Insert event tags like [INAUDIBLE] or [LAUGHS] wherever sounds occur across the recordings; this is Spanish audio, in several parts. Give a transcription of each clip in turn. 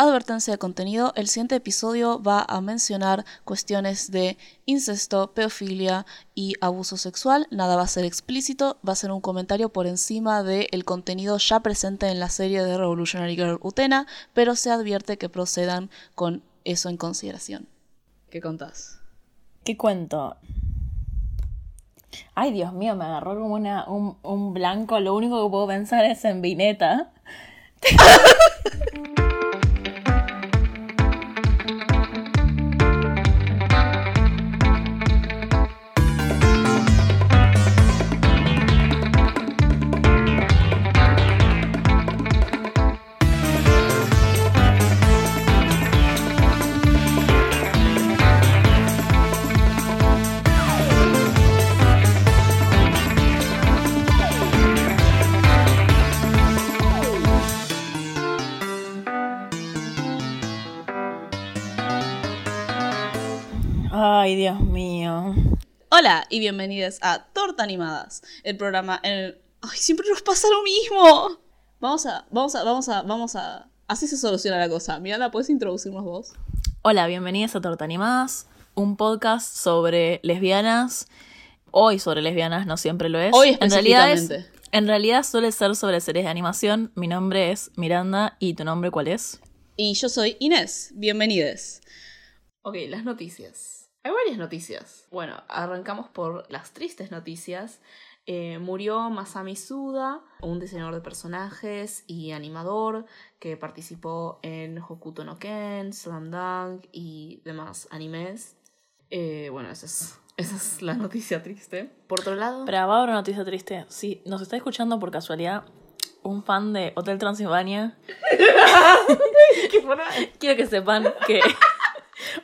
Advertencia de contenido, el siguiente episodio va a mencionar cuestiones de incesto, pedofilia y abuso sexual. Nada va a ser explícito, va a ser un comentario por encima del contenido ya presente en la serie de Revolutionary Girl Utena, pero se advierte que procedan con eso en consideración. ¿Qué contás? ¿Qué cuento? Ay, Dios mío, me agarró como una, un, un blanco. Lo único que puedo pensar es en Vineta. [LAUGHS] Dios mío. Hola y bienvenidos a Torta Animadas, el programa en el... ¡Ay, siempre nos pasa lo mismo! Vamos a, vamos a, vamos a, vamos a... Así se soluciona la cosa. Miranda, ¿puedes introducirnos vos? Hola, bienvenidos a Torta Animadas, un podcast sobre lesbianas. Hoy sobre lesbianas, no siempre lo es. Hoy en realidad, es- específicamente. en realidad suele ser sobre series de animación. Mi nombre es Miranda y tu nombre cuál es? Y yo soy Inés. Bienvenides. Ok, las noticias. Hay varias noticias. Bueno, arrancamos por las tristes noticias. Eh, murió Masami Suda, un diseñador de personajes y animador que participó en Hokuto no Ken, Slam Dunk y demás animes. Eh, bueno, esa es, [LAUGHS] esa es la noticia triste. Por otro lado, Pero va una noticia triste. Si nos está escuchando por casualidad un fan de Hotel Transilvania, [LAUGHS] [LAUGHS] quiero que sepan que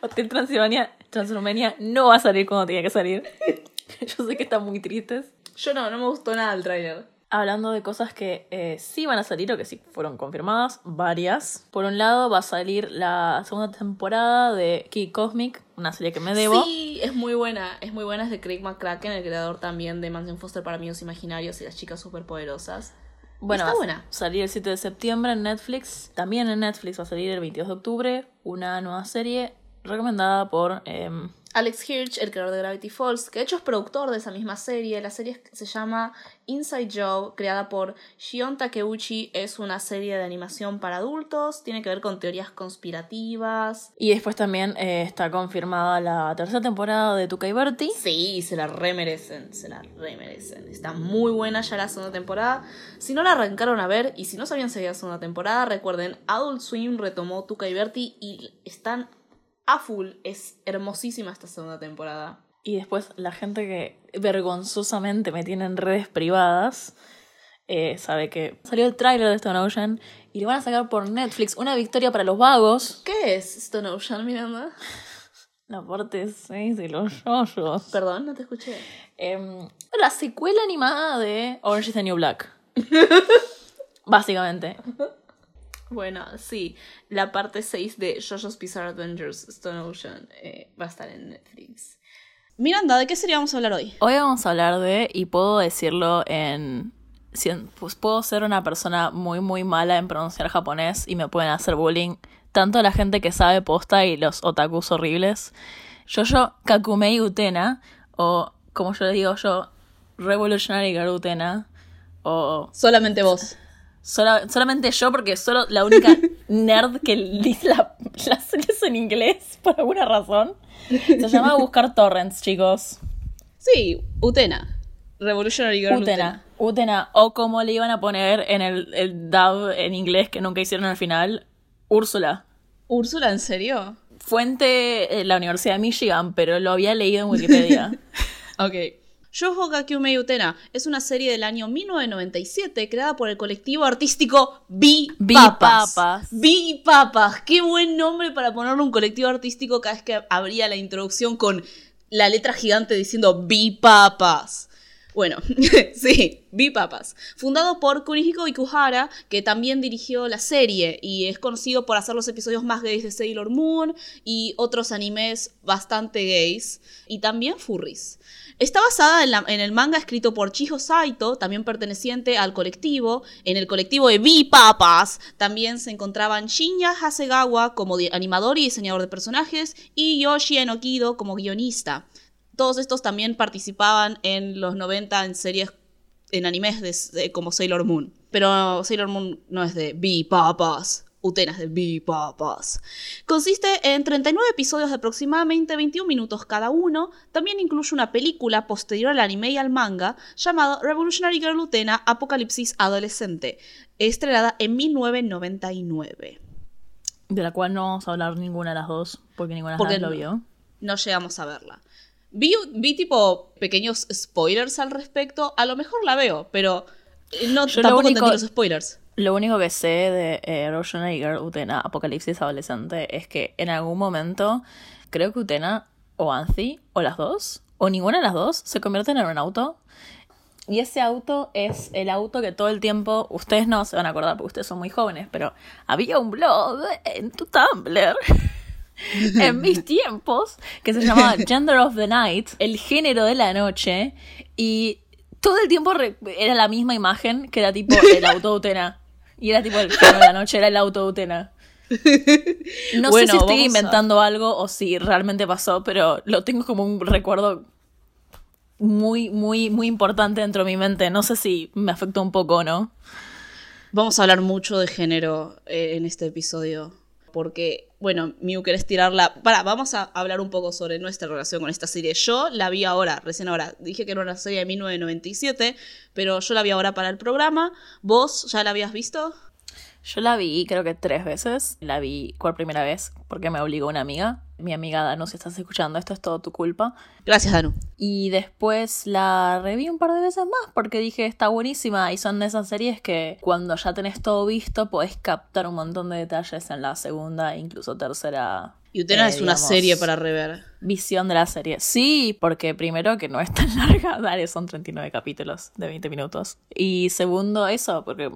Hotel Transilvania, Transilvania no va a salir cuando tenía que salir. [LAUGHS] Yo sé que están muy tristes. yo no, no me gustó nada el tráiler. Hablando de cosas que eh, sí van a salir o que sí fueron confirmadas, varias. Por un lado va a salir la segunda temporada de Key Cosmic, una serie que me debo. Sí, es muy buena. Es muy buena. Es de Craig McCracken, el creador también de Mansion Foster para Amigos Imaginarios y las chicas superpoderosas. Bueno, Está va a buena. salir el 7 de septiembre en Netflix. También en Netflix va a salir el 22 de octubre una nueva serie recomendada por... em, Alex Hirsch, el creador de Gravity Falls, que de hecho es productor de esa misma serie. La serie se llama Inside Job, creada por Shion Takeuchi. Es una serie de animación para adultos. Tiene que ver con teorías conspirativas. y después también eh, está confirmada la tercera temporada de Tuca y Bertie. Sí, se la remerecen, se la remerecen. Está muy buena ya la segunda temporada. Si no la arrancaron a ver y si no sabían si había segunda temporada, recuerden, Adult Swim retomó Tuca y Bertie y están a full. Es hermosísima esta segunda temporada. Y después la gente que vergonzosamente me tiene en redes privadas eh, sabe que salió el tráiler de Stone Ocean y lo van a sacar por Netflix. Una victoria para los vagos. ¿Qué es Stone Ocean, Miranda? [LAUGHS] La parte 6 de los yoyos. Perdón, no te escuché. Em, la secuela animada de Orange is the New Black. [LAUGHS] Básicamente. Bueno, sí, la parte 6 de JoJo's Bizarre Adventures Stone Ocean eh, va a estar en Netflix. Miranda, ¿de qué serie vamos a hablar hoy? Hoy vamos a hablar de, y puedo decirlo en... Pues puedo ser una persona muy, muy mala en pronunciar japonés y me pueden hacer bullying. Tanto la gente que sabe posta y los otakus horribles. Yoyo Kakumei Utena, o como yo le digo yo, Revolutionary Girl Utena, o Solamente vos. Sola- solamente yo porque solo la única [LAUGHS] nerd que dice la- las series en inglés [LAUGHS] por alguna razón. Se llama Buscar Torrents, chicos. Sí, Utena. Revolutionary Girl Utena, Utena, o como le iban a poner en el, el dub en inglés que nunca hicieron al final, Úrsula. Úrsula, ¿en serio? Fuente eh, la Universidad de Michigan, pero lo había leído en Wikipedia. [LAUGHS] Ok. Shoujo Gakyumei Utena es una serie del año 1997 creada por el colectivo artístico. B-Papas. B-Papas. Qué buen nombre para ponerle un colectivo artístico cada vez que abría la introducción con la letra gigante diciendo B-Papas. Bueno, [LAUGHS] sí, Bipapas. Fundado por Kunihiko Ikuhara, que también dirigió la serie y es conocido por hacer los episodios más gays de Sailor Moon y otros animes bastante gays y también furries. Está basada en, el manga escrito por Chiho Saito, también perteneciente al colectivo. En el colectivo de B-Papas también se encontraban Shinya Hasegawa como animador y diseñador de personajes y Yoshi Enokido como guionista. Todos estos también participaban en los 90 en series, en animes como Sailor Moon. Pero Sailor Moon no es de B-Papas. Utenas de B-Papas. Consiste en 39 episodios de aproximadamente 21 minutos cada uno. También incluye una película posterior al anime y al manga llamado Revolutionary Girl Utena Apocalipsis Adolescente, estrenada en 1999. De la cual no vamos a hablar ninguna de las dos, porque ninguna de las dos lo vio. No llegamos a verla. Vi, vi, tipo pequeños spoilers al respecto. A lo mejor la veo, pero no, tampoco entendí los spoilers. Lo único que sé de eh, Girl, Utena, Apocalipsis Adolescente, es que en algún momento, creo que Utena o Anzi, o las dos, o ninguna de las dos, se convierten en un auto. Y ese auto es el auto que todo el tiempo, ustedes no se van a acordar porque ustedes son muy jóvenes, pero había un blog en tu Tumblr [LAUGHS] [LAUGHS] en mis tiempos que se llamaba [LAUGHS] Gender of the Night, el género de la noche, y todo el tiempo era la misma imagen que era tipo el [LAUGHS] auto Utena. Y era tipo el de la noche, era el auto de Utena. No sé si estoy inventando algo o si realmente pasó, pero lo tengo como un recuerdo muy, muy, muy importante dentro de mi mente. No sé si me afectó un poco o no. Vamos a hablar mucho de género eh, en este episodio porque, bueno, Miu, ¿querés tirarla? Para, vamos a hablar un poco sobre nuestra relación con esta serie. Yo la vi ahora, recién ahora. Dije que era una serie de 1997, pero yo la vi ahora para el programa. ¿Vos ya la habías visto? Yo la vi creo que tres veces. La vi por primera vez porque me obligó una amiga. Mi amiga Danu, si estás escuchando esto, es todo tu culpa. Gracias, Danu. Y después la reví un par de veces más porque dije, está buenísima. Y son de esas series que cuando ya tenés todo visto, podés captar un montón de detalles en la segunda, incluso tercera y Utena es una serie para rever. Visión de la serie. Sí, porque primero que no es tan [LAUGHS] larga, dale, son 39 capítulos de 20 minutos. Y segundo, eso, porque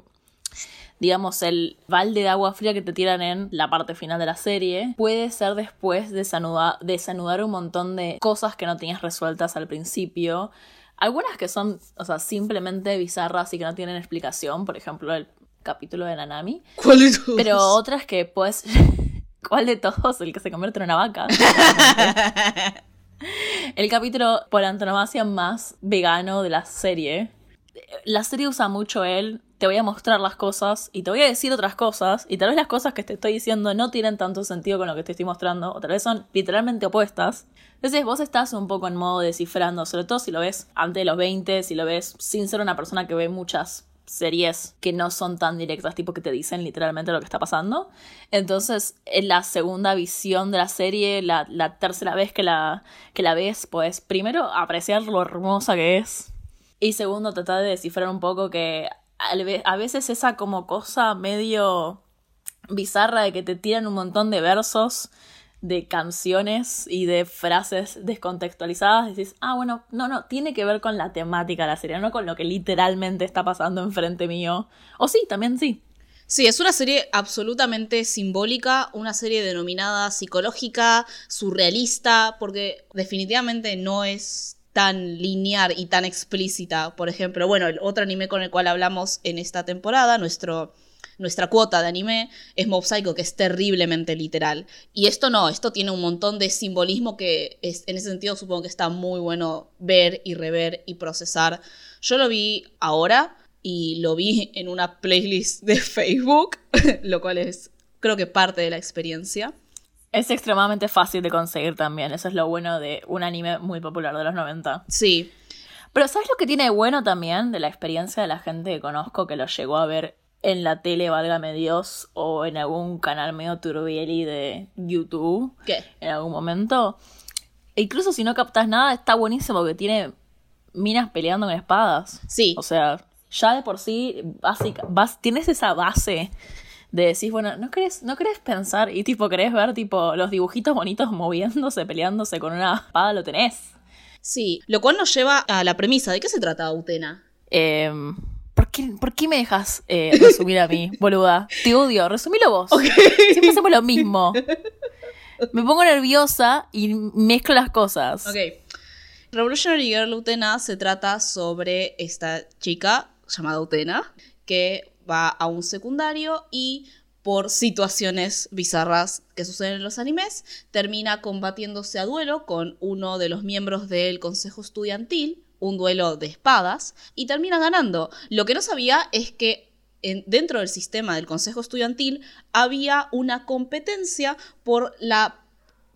digamos, el balde de agua fría que te tiran en la parte final de la serie, puede ser después desanudar, desanudar un montón de cosas que no tenías resueltas al principio. Algunas que son, o sea, simplemente bizarras y que no tienen explicación, por ejemplo, el capítulo de Nanami. ¿Cuál de todos? Pero otras que pues [LAUGHS] ¿Cuál de todos? El que se convierte en una vaca. [LAUGHS] el capítulo por antonomasia más vegano de la serie. La serie usa mucho él te voy a mostrar las cosas y te voy a decir otras cosas y tal vez las cosas que te estoy diciendo no tienen tanto sentido con lo que te estoy mostrando o tal vez son literalmente opuestas. Entonces vos estás un poco en modo descifrando, sobre todo si lo ves antes de los 20, si lo ves sin ser una persona que ve muchas series que no son tan directas, tipo que te dicen literalmente lo que está pasando. Entonces, en la segunda visión de la serie, la, la tercera vez que la, que la ves, pues primero apreciar lo hermosa que es. Y segundo, tratar de descifrar un poco que a veces esa como cosa medio bizarra de que te tiran un montón de versos de canciones y de frases descontextualizadas, decís, ah, bueno, no, no, tiene que ver con la temática de la serie, no con lo que literalmente está pasando enfrente mío. O sí, también sí. Sí, es una serie absolutamente simbólica, una serie denominada psicológica, surrealista, porque definitivamente no es tan lineal y tan explícita. Por ejemplo, bueno, el otro anime con el cual hablamos en esta temporada, nuestro, nuestra cuota de anime, es Mob Psycho, que es terriblemente literal. Y esto no, esto tiene un montón de simbolismo que es, en ese sentido supongo que está muy bueno ver y rever y procesar. Yo lo vi ahora y lo vi en una playlist de [LAUGHS] Facebook, [LAUGHS] lo cual es creo que parte de la experiencia. Es extremadamente fácil de conseguir también. Eso es lo bueno de un anime muy popular de los 90. Sí. Pero ¿sabes lo que tiene bueno también de la experiencia de la gente que conozco que lo llegó a ver en la tele, válgame Dios, o en algún canal medio turbieli de YouTube? ¿Qué? En algún momento. E incluso si no captas nada, está buenísimo que tiene minas peleando con espadas. Sí. O sea, ya de por sí, básica, tienes esa base de decir, bueno, ¿no querés, ¿no querés pensar y tipo querés ver tipo los dibujitos bonitos moviéndose, peleándose con una espada? Lo tenés. Sí, lo cual nos lleva a la premisa. ¿De qué se trata Utena? Eh, ¿por, qué, ¿Por qué me dejas eh, resumir a mí, [LAUGHS] boluda? Te odio, resumilo vos. Siempre hacemos lo mismo. Me pongo nerviosa y mezclo las cosas. Ok. Revolutionary Girl Utena se trata sobre esta chica llamada Utena que va a un secundario y por situaciones bizarras que suceden en los animes, termina combatiéndose a duelo con uno de los miembros del consejo estudiantil, un duelo de espadas, y termina ganando. Lo que no sabía es que dentro del sistema del consejo estudiantil había una competencia por la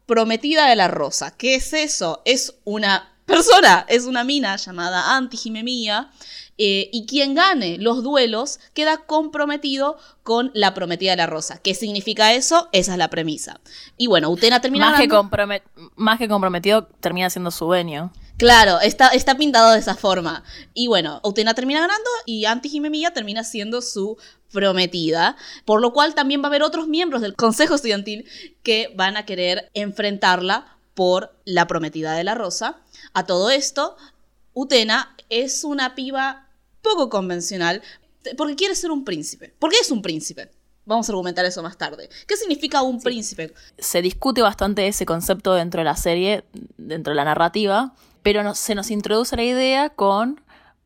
prometida de la rosa. ¿Qué es eso? Es una persona, es una mina llamada Antihimemia, eh, y quien gane los duelos queda comprometido con la prometida de la rosa. ¿Qué significa eso? Esa es la premisa. Y bueno, Utena termina más, que, más que comprometido, termina siendo su dueño. Claro, está, está pintado de esa forma. Y bueno, Utena termina ganando y Antihimemia termina siendo su prometida, por lo cual también va a haber otros miembros del Consejo Estudiantil que van a querer enfrentarla por la prometida de la rosa. A todo esto, Utena es una piba poco convencional, porque quiere ser un príncipe. ¿Por qué es un príncipe? Vamos a argumentar eso más tarde. ¿Qué significa un príncipe? Se discute bastante ese concepto dentro de la serie, dentro de la narrativa, pero se nos introduce la idea con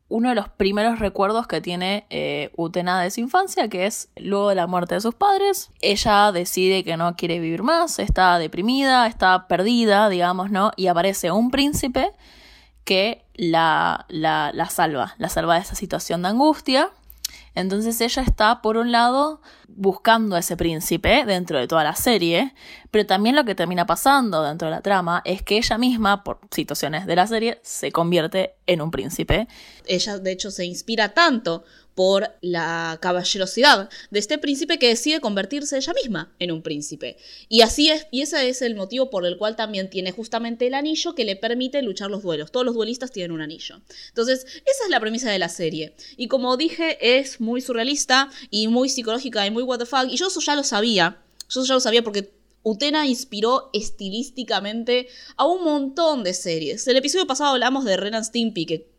uno de los primeros recuerdos que tiene eh, Utena de su infancia, que es luego de la muerte de sus padres. Ella decide que no quiere vivir más, está deprimida, está perdida, digamos, ¿no? Y aparece un príncipe que la, la, la salva, la salva de esa situación de angustia. Entonces ella está, por un lado, buscando a ese príncipe dentro de toda la serie, pero también lo que termina pasando dentro de la trama es que ella misma, por situaciones de la serie, se convierte en un príncipe. Ella, de hecho, se inspira tanto por la caballerosidad de este príncipe que decide convertirse ella misma en un príncipe. Y así es, y ese es el motivo por el cual también tiene justamente el anillo que le permite luchar los duelos. Todos los duelistas tienen un anillo. Entonces, esa es la premisa de la serie. Y como dije, es muy surrealista y muy psicológica y muy what the fuck. Y yo eso ya lo sabía. Yo eso ya lo sabía porque Utena inspiró estilísticamente a un montón de series. El episodio pasado hablamos de Renan Stimpy, que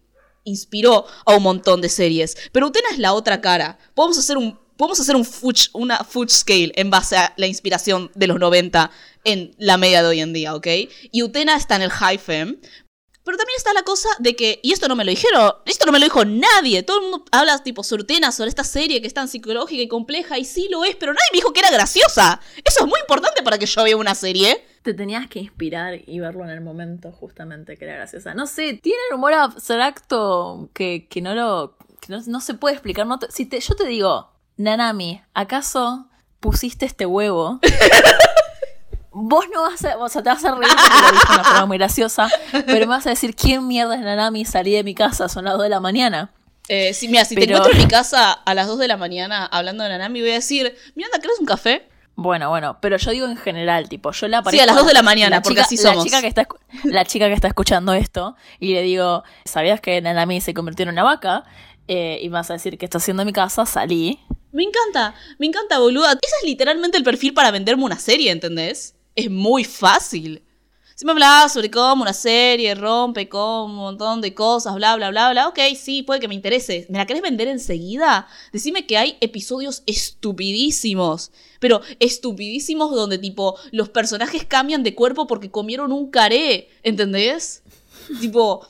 inspiró a un montón de series. Pero Utena es la otra cara. Podemos hacer un, podemos hacer un una Fuch scale en base a la inspiración de los 90 en la media de hoy en día, ¿ok? Y Utena está en el high fem. Pero también está la cosa de que, y esto no me lo dijeron, esto no me lo dijo nadie, todo el mundo habla tipo sobre Utena, sobre esta serie que es tan psicológica y compleja, y sí lo es, pero nadie me dijo que era graciosa. Eso es muy importante para que yo vea una serie te tenías que inspirar y verlo en el momento justamente que era graciosa. No sé, tiene un humor abstracto que, que no lo que no, se puede explicar. No si te, yo te digo, Nanami, ¿acaso pusiste este huevo? [LAUGHS] Vos no vas a, o sea, te vas a reír porque lo dije de una forma muy graciosa, pero me vas a decir, ¿quién mierda es Nanami? Salí de mi casa, son las 2 de la mañana. Eh, sí, mira, si te encuentro en mi casa a las 2 de la mañana hablando de Nanami, voy a decir, Miranda, ¿querés un café? Bueno, bueno, pero yo digo en general, tipo, yo la Sí, a las 2 de la mañana, porque así somos. La chica, que está, la chica que está escuchando esto, y le digo, ¿sabías que Nanami se convirtió en una vaca? Eh, y vas a decir que está haciendo mi casa, salí. Me encanta, me encanta, boluda. Ese es literalmente el perfil para venderme una serie, ¿entendés? Es muy fácil. Si me hablabas sobre cómo una serie rompe con un montón de cosas, bla, bla, bla, bla. Ok, sí, puede que me interese. ¿Me la querés vender enseguida? Decime que hay episodios estupidísimos. Pero estupidísimos donde tipo los personajes cambian de cuerpo porque comieron un caré. ¿Entendés? tipo...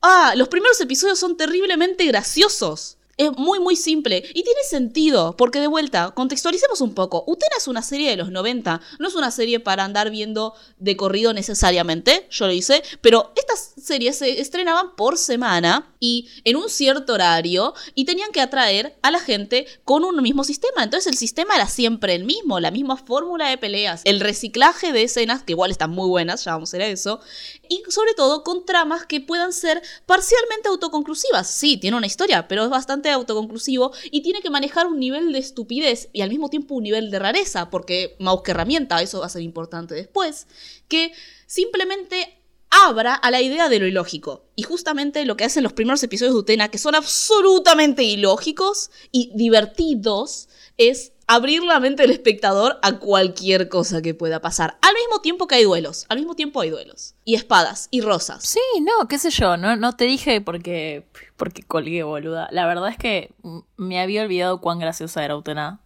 Ah, los primeros episodios son terriblemente graciosos. Es muy, muy simple. Y tiene sentido, porque de vuelta, contextualicemos un poco. Utena es una serie de los 90, no es una serie para andar viendo de corrido necesariamente, yo lo hice, pero estas series se estrenaban por semana y en un cierto horario y tenían que atraer a la gente con un mismo sistema. Entonces el sistema era siempre el mismo, la misma fórmula de peleas, el reciclaje de escenas, que igual están muy buenas, ya vamos a ir a eso, y sobre todo con tramas que puedan ser parcialmente autoconclusivas. Sí, tiene una historia, pero es bastante autoconclusivo y tiene que manejar un nivel de estupidez y al mismo tiempo un nivel de rareza, porque mouse que herramienta, eso va a ser importante después, que simplemente abra a la idea de lo ilógico. Y justamente lo que hacen los primeros episodios de Utena, que son absolutamente ilógicos y divertidos, es abrir la mente del espectador a cualquier cosa que pueda pasar. Al mismo tiempo que hay duelos, al mismo tiempo hay duelos. Y espadas, y rosas. Sí, no, qué sé yo, no, no te dije porque, porque colgué, boluda. La verdad es que me había olvidado cuán graciosa era Utena.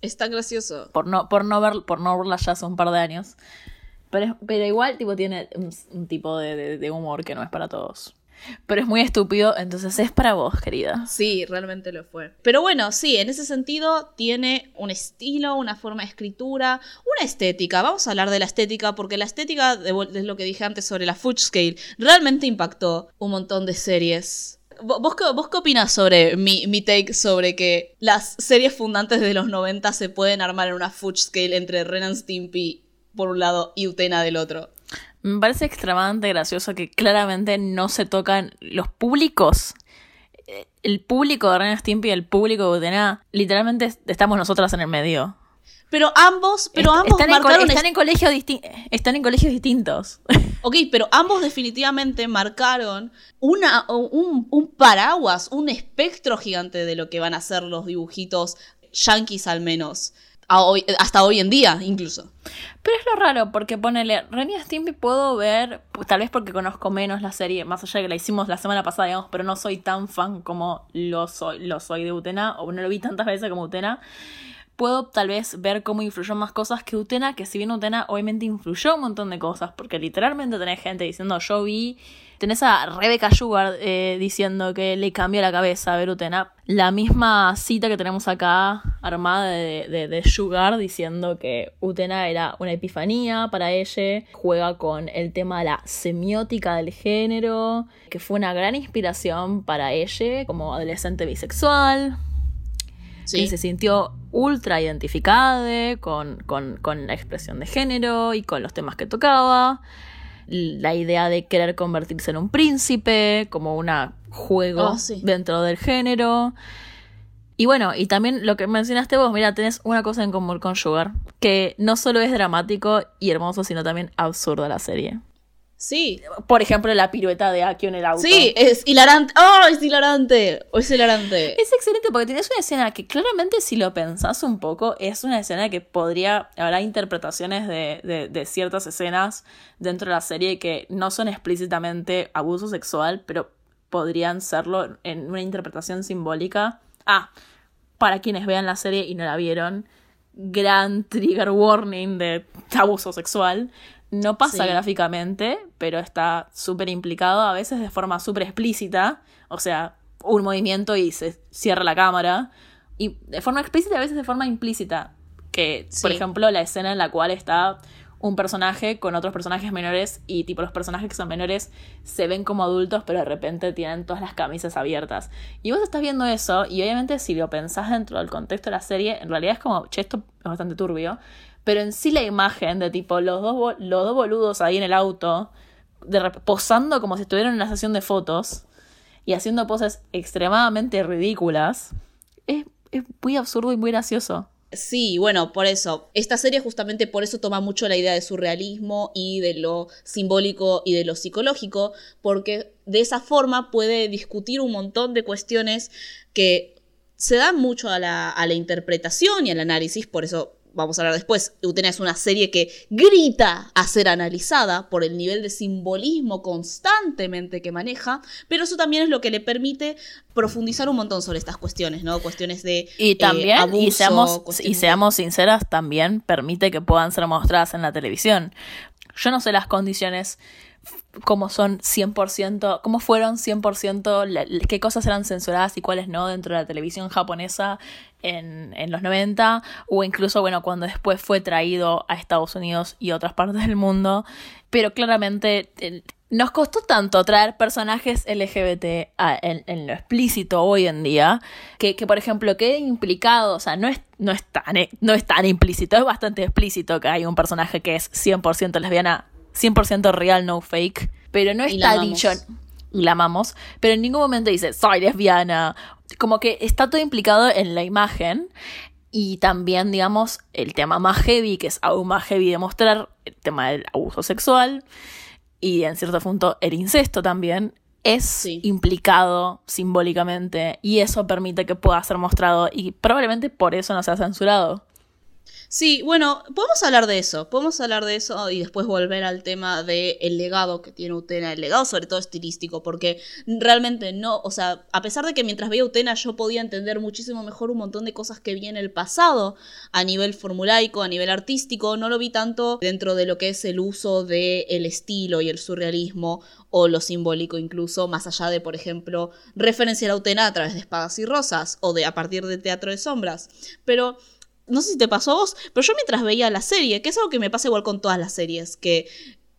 Es tan gracioso. Por no, por no, ver, por no verla ya hace un par de años. Pero, pero igual, tipo, tiene un, tipo de humor que no es para todos pero es muy estúpido, entonces es para vos, querida. Sí, realmente lo fue. Pero bueno, sí, en ese sentido tiene un estilo, una forma de escritura, una estética. Vamos a hablar de la estética porque la estética, es lo que dije antes sobre la Full Scale, realmente impactó un montón de series. ¿Vos qué, ¿Vos qué opinas sobre mi, mi, take sobre que las series fundantes de los 90 se pueden armar en una Full Scale entre Ren and Stimpy por un lado y Utena del otro? Me parece extremadamente gracioso que claramente no se tocan los públicos. Eh, el público de Ren Stimpy y el público de Utena, literalmente estamos nosotras en el medio. Pero ambos, pero ambos están, marcaron en están, en colegios están en colegios distintos. [LAUGHS] Ok, pero ambos definitivamente marcaron una, un, un paraguas, un espectro gigante de lo que van a ser los dibujitos yankees al menos hasta hoy en día, incluso. Pero es lo raro, porque ponele, Renny Stimpy puedo ver, pues, tal vez porque conozco menos la serie, más allá de que la hicimos la semana pasada, digamos, pero no soy tan fan como lo soy, lo soy de Utena, o no lo vi tantas veces como Utena. Puedo tal vez ver cómo influyó más cosas que Utena, que si bien Utena obviamente influyó un montón de cosas, porque literalmente tenés gente diciendo yo vi Tenés a Rebecca Sugar eh, diciendo que le cambió la cabeza a Berutena. La misma cita que tenemos acá armada de, de, Sugar diciendo que Utena era una epifanía para ella. Juega con el tema de la semiótica del género, que fue una gran inspiración para ella como adolescente bisexual. Sí. Que se sintió ultra identificada con, con, con la expresión de género y con los temas que tocaba la idea de querer convertirse en un príncipe, como un juego oh, dentro del género. Y bueno, y también lo que mencionaste vos, mira, tenés una cosa en común con Sugar, que no solo es dramático y hermoso, sino también absurdo la serie. Sí. Por ejemplo, la pirueta de Akio en el auto. Sí, es hilarante. ¡Oh, es hilarante! Es hilarante. Es excelente porque tienes una escena que claramente si lo pensás un poco, es una escena que podría... Habrá interpretaciones de, de, ciertas escenas dentro de la serie que no son explícitamente abuso sexual, pero podrían serlo en una interpretación simbólica. Ah, para quienes vean la serie y no la vieron, gran trigger warning de abuso sexual. No pasa gráficamente, pero está súper implicado, a veces de forma súper explícita, o sea, un movimiento y se cierra la cámara, y de forma explícita, a veces de forma implícita, que, por ejemplo, la escena en la cual está un personaje con otros personajes menores y tipo los personajes que son menores se ven como adultos pero de repente tienen todas las camisas abiertas. Y vos estás viendo eso y obviamente si lo pensás dentro del contexto de la serie, en realidad es como, che, esto es bastante turbio. Pero en sí la imagen de tipo los dos, los dos boludos ahí en el auto, de posando como si estuvieran en una sesión de fotos y haciendo poses extremadamente ridículas, es, es muy absurdo y muy gracioso. Sí, bueno, por eso. Esta serie justamente por eso toma mucho la idea de surrealismo y de lo simbólico y de lo psicológico, porque de esa forma puede discutir un montón de cuestiones que se dan mucho a la, a la interpretación y al análisis, por eso vamos a hablar después, Utena es una serie que grita a ser analizada por el nivel de simbolismo constantemente que maneja, pero eso también es lo que le permite profundizar un montón sobre estas cuestiones, ¿no? Cuestiones de y también eh, y seamos y seamos sinceras también permite que puedan ser mostradas en la televisión. Yo no sé las condiciones cómo son 100%, cómo fueron 100%, qué cosas eran censuradas y cuáles no dentro de la televisión japonesa en, en, los 90, o incluso, bueno, cuando después fue traído a Estados Unidos y otras partes del mundo. Pero claramente nos costó tanto traer personajes LGBT en, lo explícito hoy en día, que, que, por ejemplo quede implicado, o sea, no es, no, es tan, no es tan implícito, es bastante explícito que hay un personaje que es 100% lesbiana 100% real, no fake. Pero no está dicho. Y la amamos. Pero en ningún momento dice, soy lesbiana. Como que está todo implicado en la imagen. Y también, digamos, el tema más heavy, que es aún más heavy de mostrar, el tema del abuso sexual. Y en cierto punto el incesto también es implicado simbólicamente y eso permite que pueda ser mostrado y probablemente por eso no se ha censurado. Sí, bueno, podemos hablar de eso, podemos hablar de eso y después volver al tema del el legado que tiene Utena, el legado sobre todo estilístico, porque realmente no, o sea, a pesar de que mientras veía Utena yo podía entender muchísimo mejor un montón de cosas que vi en el pasado a nivel formulaico, a nivel artístico, no lo vi tanto dentro de lo que es el uso del el estilo y el surrealismo o lo simbólico incluso, más allá de, por ejemplo, referenciar a Utena a través de espadas y rosas o de a partir de teatro de sombras, pero no sé si te pasó a vos, pero yo mientras veía la serie, que es algo que me pasa igual con todas las series, que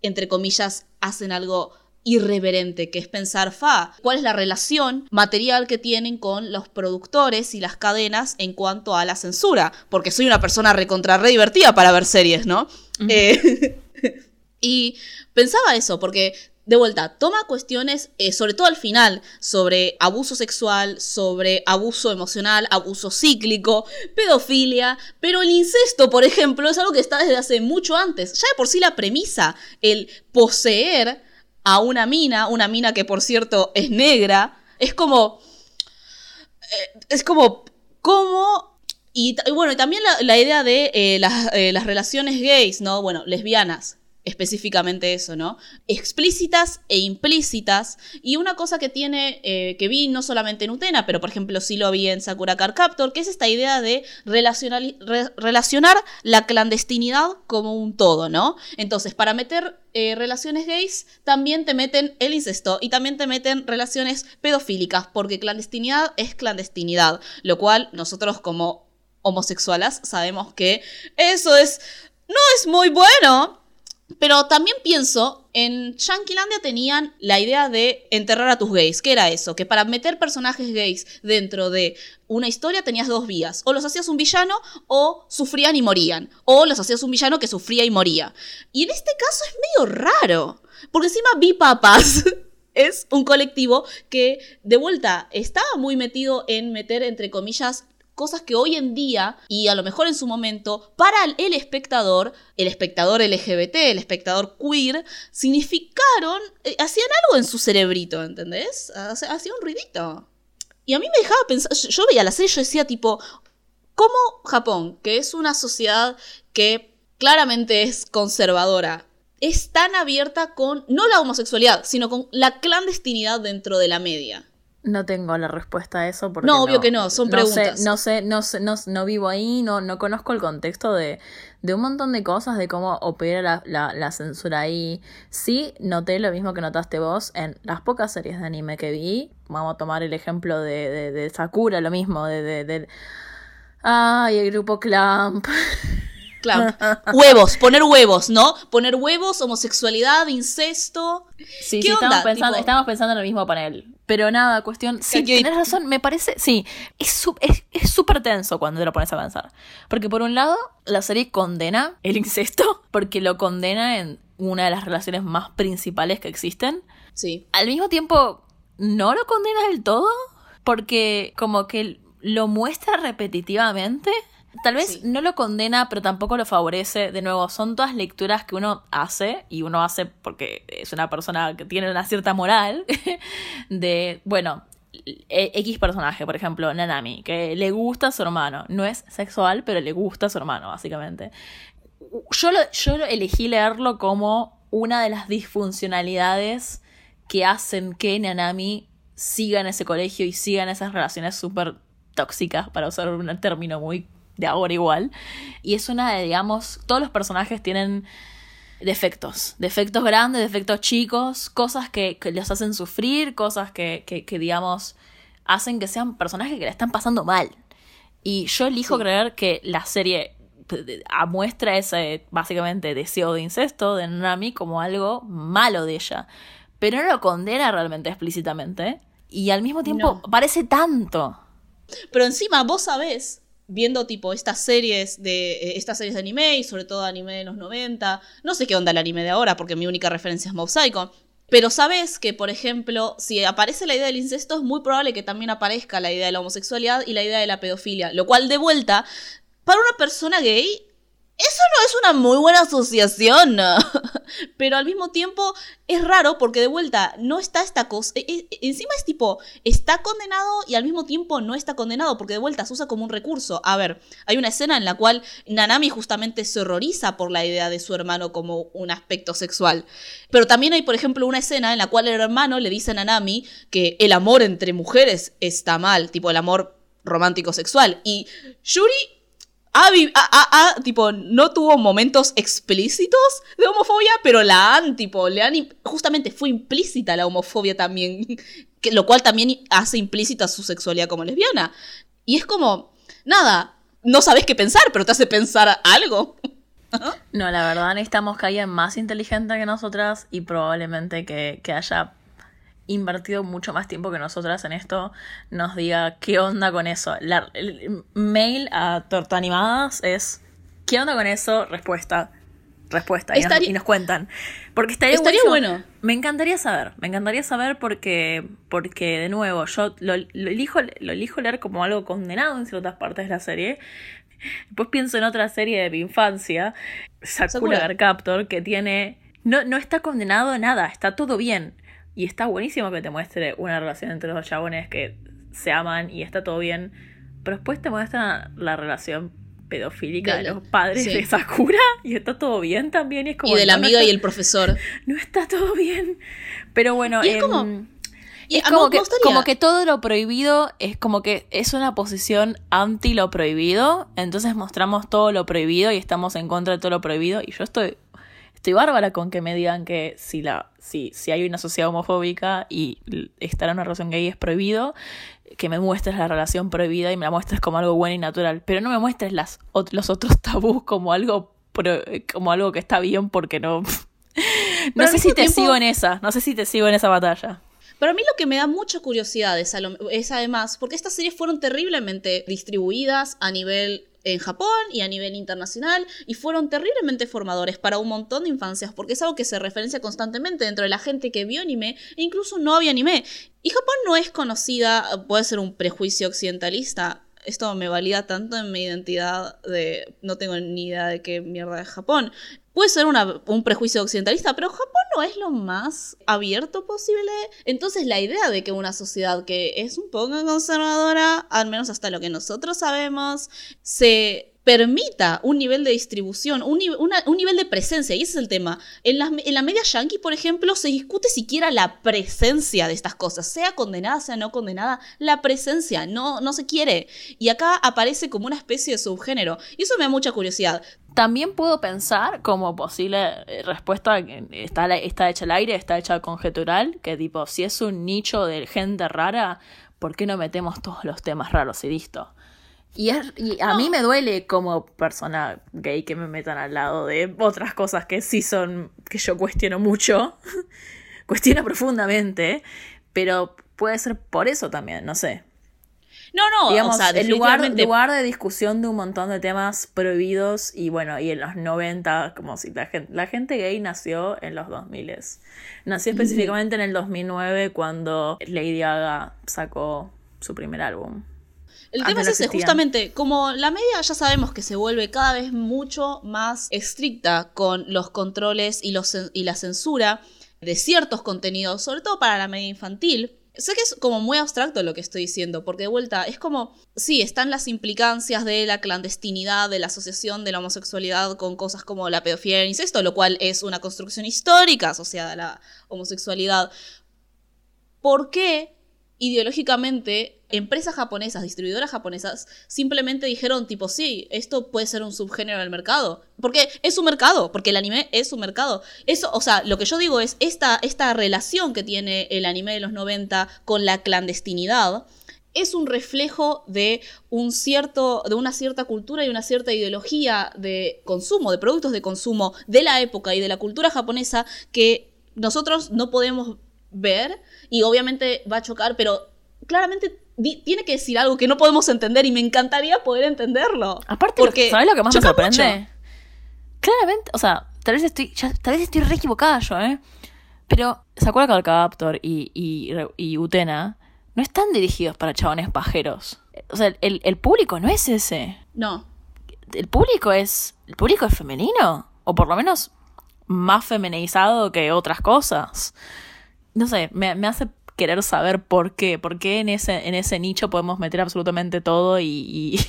entre comillas hacen algo irreverente, que es pensar, fa, ¿cuál es la relación material que tienen con los productores y las cadenas en cuanto a la censura? Porque soy una persona recontra re divertida para ver series, ¿no? Eh, [LAUGHS] y pensaba eso, porque de vuelta, toma cuestiones, eh, sobre todo al final, sobre abuso sexual, sobre abuso emocional, abuso cíclico, pedofilia, pero el incesto, por ejemplo, es algo que está desde hace mucho antes. Ya de por sí la premisa, el poseer a una mina, una mina que por cierto es negra, es como... Eh, es como... ¿Cómo y, bueno, también la, idea de eh, las, relaciones gays, ¿no? Bueno, lesbianas específicamente eso, ¿no? Explícitas e implícitas. Y una cosa que tiene, eh, que vi no solamente en Utena, pero por ejemplo sí lo vi en Sakura Card Captor, que es esta idea de relacionar la clandestinidad como un todo, ¿no? Entonces, para meter eh, relaciones gays, también te meten el incesto y también te meten relaciones pedofílicas, porque clandestinidad es clandestinidad, lo cual nosotros como homosexuales sabemos que eso es... No es muy bueno, pero también pienso, en Shankylandia tenían la idea de enterrar a tus gays. ¿Qué era eso? Que para meter personajes gays dentro de una historia tenías dos vías. O los hacías un villano o sufrían y morían. O los hacías un villano que sufría y moría. Y en este caso es medio raro. Porque encima vi papas. [LAUGHS] es un colectivo que, de vuelta, estaba muy metido en meter, entre comillas, cosas que hoy en día, y a lo mejor en su momento, para el espectador, el espectador LGBT, el espectador queer, significaron, eh, hacían algo en su cerebrito, ¿entendés? Hacía un ruidito. Y a mí me dejaba pensar, yo veía la serie y yo decía tipo, ¿cómo Japón, que es una sociedad que claramente es conservadora, es tan abierta con, no la homosexualidad, sino con la clandestinidad dentro de la media? No tengo la respuesta a eso porque no, obvio que no, son preguntas. No sé, no sé, no, no, vivo ahí, no, no conozco el contexto de, de un montón de cosas, de cómo opera la, la, censura ahí. Sí, noté lo mismo que notaste vos en las pocas series de anime que vi. Vamos a tomar el ejemplo de, de, de Sakura, lo mismo, de, de, de... Ay, el grupo Clamp. [LAUGHS] Clamp. [LAUGHS] huevos, poner huevos, ¿no? Poner huevos, homosexualidad, incesto. Sí, sí, Estamos, pensando, estamos pensando en el mismo panel. Pero nada, cuestión. Sí, tienes razón, me parece. Sí, es súper es, tenso cuando te lo pones a pensar. Porque por un lado, la serie condena el incesto, [LAUGHS] porque lo condena en una de las relaciones más principales que existen. Sí. Al mismo tiempo, no lo condena del todo, porque como que lo muestra repetitivamente Tal vez no lo condena, pero tampoco lo favorece. De nuevo, son todas lecturas que uno hace, y uno hace porque es una persona que tiene una cierta moral, [LAUGHS] de, bueno, e, X personaje, por ejemplo, Nanami, que le gusta a su hermano. No es sexual, pero le gusta a su hermano, básicamente. Yo, lo, yo elegí leerlo como una de las disfuncionalidades que hacen que Nanami siga en ese colegio y siga en esas relaciones súper tóxicas, para usar un término muy de ahora igual. Y es una de, digamos, todos los personajes tienen defectos, defectos grandes, defectos chicos, cosas que, que les hacen sufrir, cosas que, que, digamos, hacen que sean personajes que le están pasando mal. Y yo elijo creer que la serie muestra ese, básicamente, deseo de incesto de Nami como algo malo de ella. Pero no lo condena realmente explícitamente. Y al mismo tiempo parece tanto. Pero encima vos sabés viendo tipo estas series de eh, estas series de anime y sobre todo anime de los 90. No sé qué onda el anime de ahora porque mi única referencia es Mob Psycho. Pero sabes que, por ejemplo, si aparece la idea del incesto, es muy probable que también aparezca la idea de la homosexualidad y la idea de la pedofilia. Lo cual, de vuelta, para una persona gay, eso no es una muy buena asociación. [LAUGHS] pero al mismo tiempo es raro porque de vuelta no está esta cosa, e, e, encima es tipo, está condenado y al mismo tiempo no está condenado porque de vuelta se usa como un recurso. A ver, hay una escena en la cual Nanami justamente se horroriza por la idea de su hermano como un aspecto sexual, pero también hay por ejemplo una escena en la cual el hermano le dice a Nanami que el amor entre mujeres está mal, tipo el amor romántico sexual y Ha, tipo, no tuvo momentos explícitos de homofobia, pero la han, tipo, le han, justamente fue implícita la homofobia también, [LAUGHS] que, lo cual también hace implícita su sexualidad como lesbiana. Y es como, nada, no sabes qué pensar, pero te hace pensar algo. [LAUGHS] no, la verdad necesitamos que haya más inteligente que nosotras y probablemente que haya invertido mucho más tiempo que nosotras en esto, nos diga qué onda con eso. La, el mail a Torta Animadas es ¿qué onda con eso? Respuesta. Respuesta. Y, nos, cuentan. Porque estaría, bueno. Me encantaría saber. Me encantaría saber porque, porque de nuevo, yo lo, elijo, lo elijo leer como algo condenado en ciertas partes de la serie. Después pienso en otra serie de mi infancia, Sakura Captor, que tiene. No, no está condenado a nada, está todo bien y está buenísimo que te muestre una relación entre los dos chabones que se aman y está todo bien. Pero después te muestra la relación pedofílica de, los padres de Sakura y está todo bien también. Y, es como, y de la amiga y el profesor. [LAUGHS] No está todo bien. Pero bueno, es como... Em, y es como, que, como que todo lo prohibido es como que es una posición anti lo prohibido. Entonces mostramos todo lo prohibido y estamos en contra de todo lo prohibido. Y yo estoy estoy bárbara con que me digan que si, la, si, si hay una sociedad homofóbica y estar en una relación gay es prohibido, que me muestres la relación prohibida y me la muestres como algo bueno y natural, pero no me muestres las, los otros tabús como algo, como algo que está bien porque no... [LAUGHS] no sé si te sigo en esa, no sé si te sigo en esa batalla. Pero a mí lo que me da mucha curiosidad es, es además, porque estas series fueron terriblemente distribuidas a nivel en Japón y a nivel internacional y fueron terriblemente formadores para un montón de infancias porque es algo que se referencia constantemente dentro de la gente que vio anime e incluso no había anime. Y Japón no es conocida, puede ser un prejuicio occidentalista, esto me valida tanto en mi identidad de no tengo ni idea de qué mierda es Japón. Puede ser un prejuicio occidentalista, pero Japón no es lo más abierto posible. Entonces la idea de que una sociedad que es un poco conservadora, al menos hasta lo que nosotros sabemos, se permita un nivel de distribución, un, nivel de presencia, y ese es el tema. En la, en la media yankee, por ejemplo, se discute siquiera la presencia de estas cosas, sea condenada, sea no condenada, la presencia, no, no se quiere. Y acá aparece como una especie de subgénero, y eso me da mucha curiosidad. También puedo pensar como posible eh, respuesta, está, está hecha al aire, está hecha conjetural, que tipo, si es un nicho de gente rara, ¿por qué no metemos todos los temas raros y listo? Y, a mí me duele como persona gay que me metan al lado de otras cosas que sí son, que yo cuestiono mucho, [LAUGHS] cuestiono profundamente, pero puede ser por eso también, no sé. No, no, digamos, o sea, el lugar, lugar de discusión de un montón de temas prohibidos y bueno, y en los 90, como si la gente, la gente gay nació en los 2000. Nació específicamente en el 2009 cuando Lady Gaga sacó su primer álbum. El tema es ese, justamente, como la media ya sabemos que se vuelve cada vez mucho más estricta con los controles y, los, y la censura de ciertos contenidos, sobre todo para la media infantil. Sé que es como muy abstracto lo que estoy diciendo, porque de vuelta es como, sí, están las implicancias de la clandestinidad, de la asociación de la homosexualidad con cosas como la pedofilia y incesto, lo cual es una construcción histórica asociada a la homosexualidad. ¿Por qué ideológicamente empresas japonesas, distribuidoras japonesas, simplemente dijeron tipo, sí, esto puede ser un subgénero del mercado. Porque es un mercado, porque el anime es un mercado. Eso, o sea, lo que yo digo es esta, esta relación que tiene el anime de los 90 con la clandestinidad es un reflejo de un cierto de una cierta cultura y una cierta ideología de consumo, de productos de consumo de la época y de la cultura japonesa que nosotros no podemos ver y obviamente va a chocar, pero claramente tiene que decir algo que no podemos entender y me encantaría poder entenderlo. Aparte, porque ¿sabes lo que más me sorprende? Claramente, o sea, tal vez estoy, tal vez estoy re equivocada yo, ¿eh? Pero, ¿se acuerda que Captor y, y, y, Utena no están dirigidos para chabones pajeros? O sea, el, el público no es ese. No. El público es. El público es femenino. O por lo menos más feminizado que otras cosas. No sé, me, hace querer saber por qué, por qué en ese, en ese nicho podemos meter absolutamente todo y,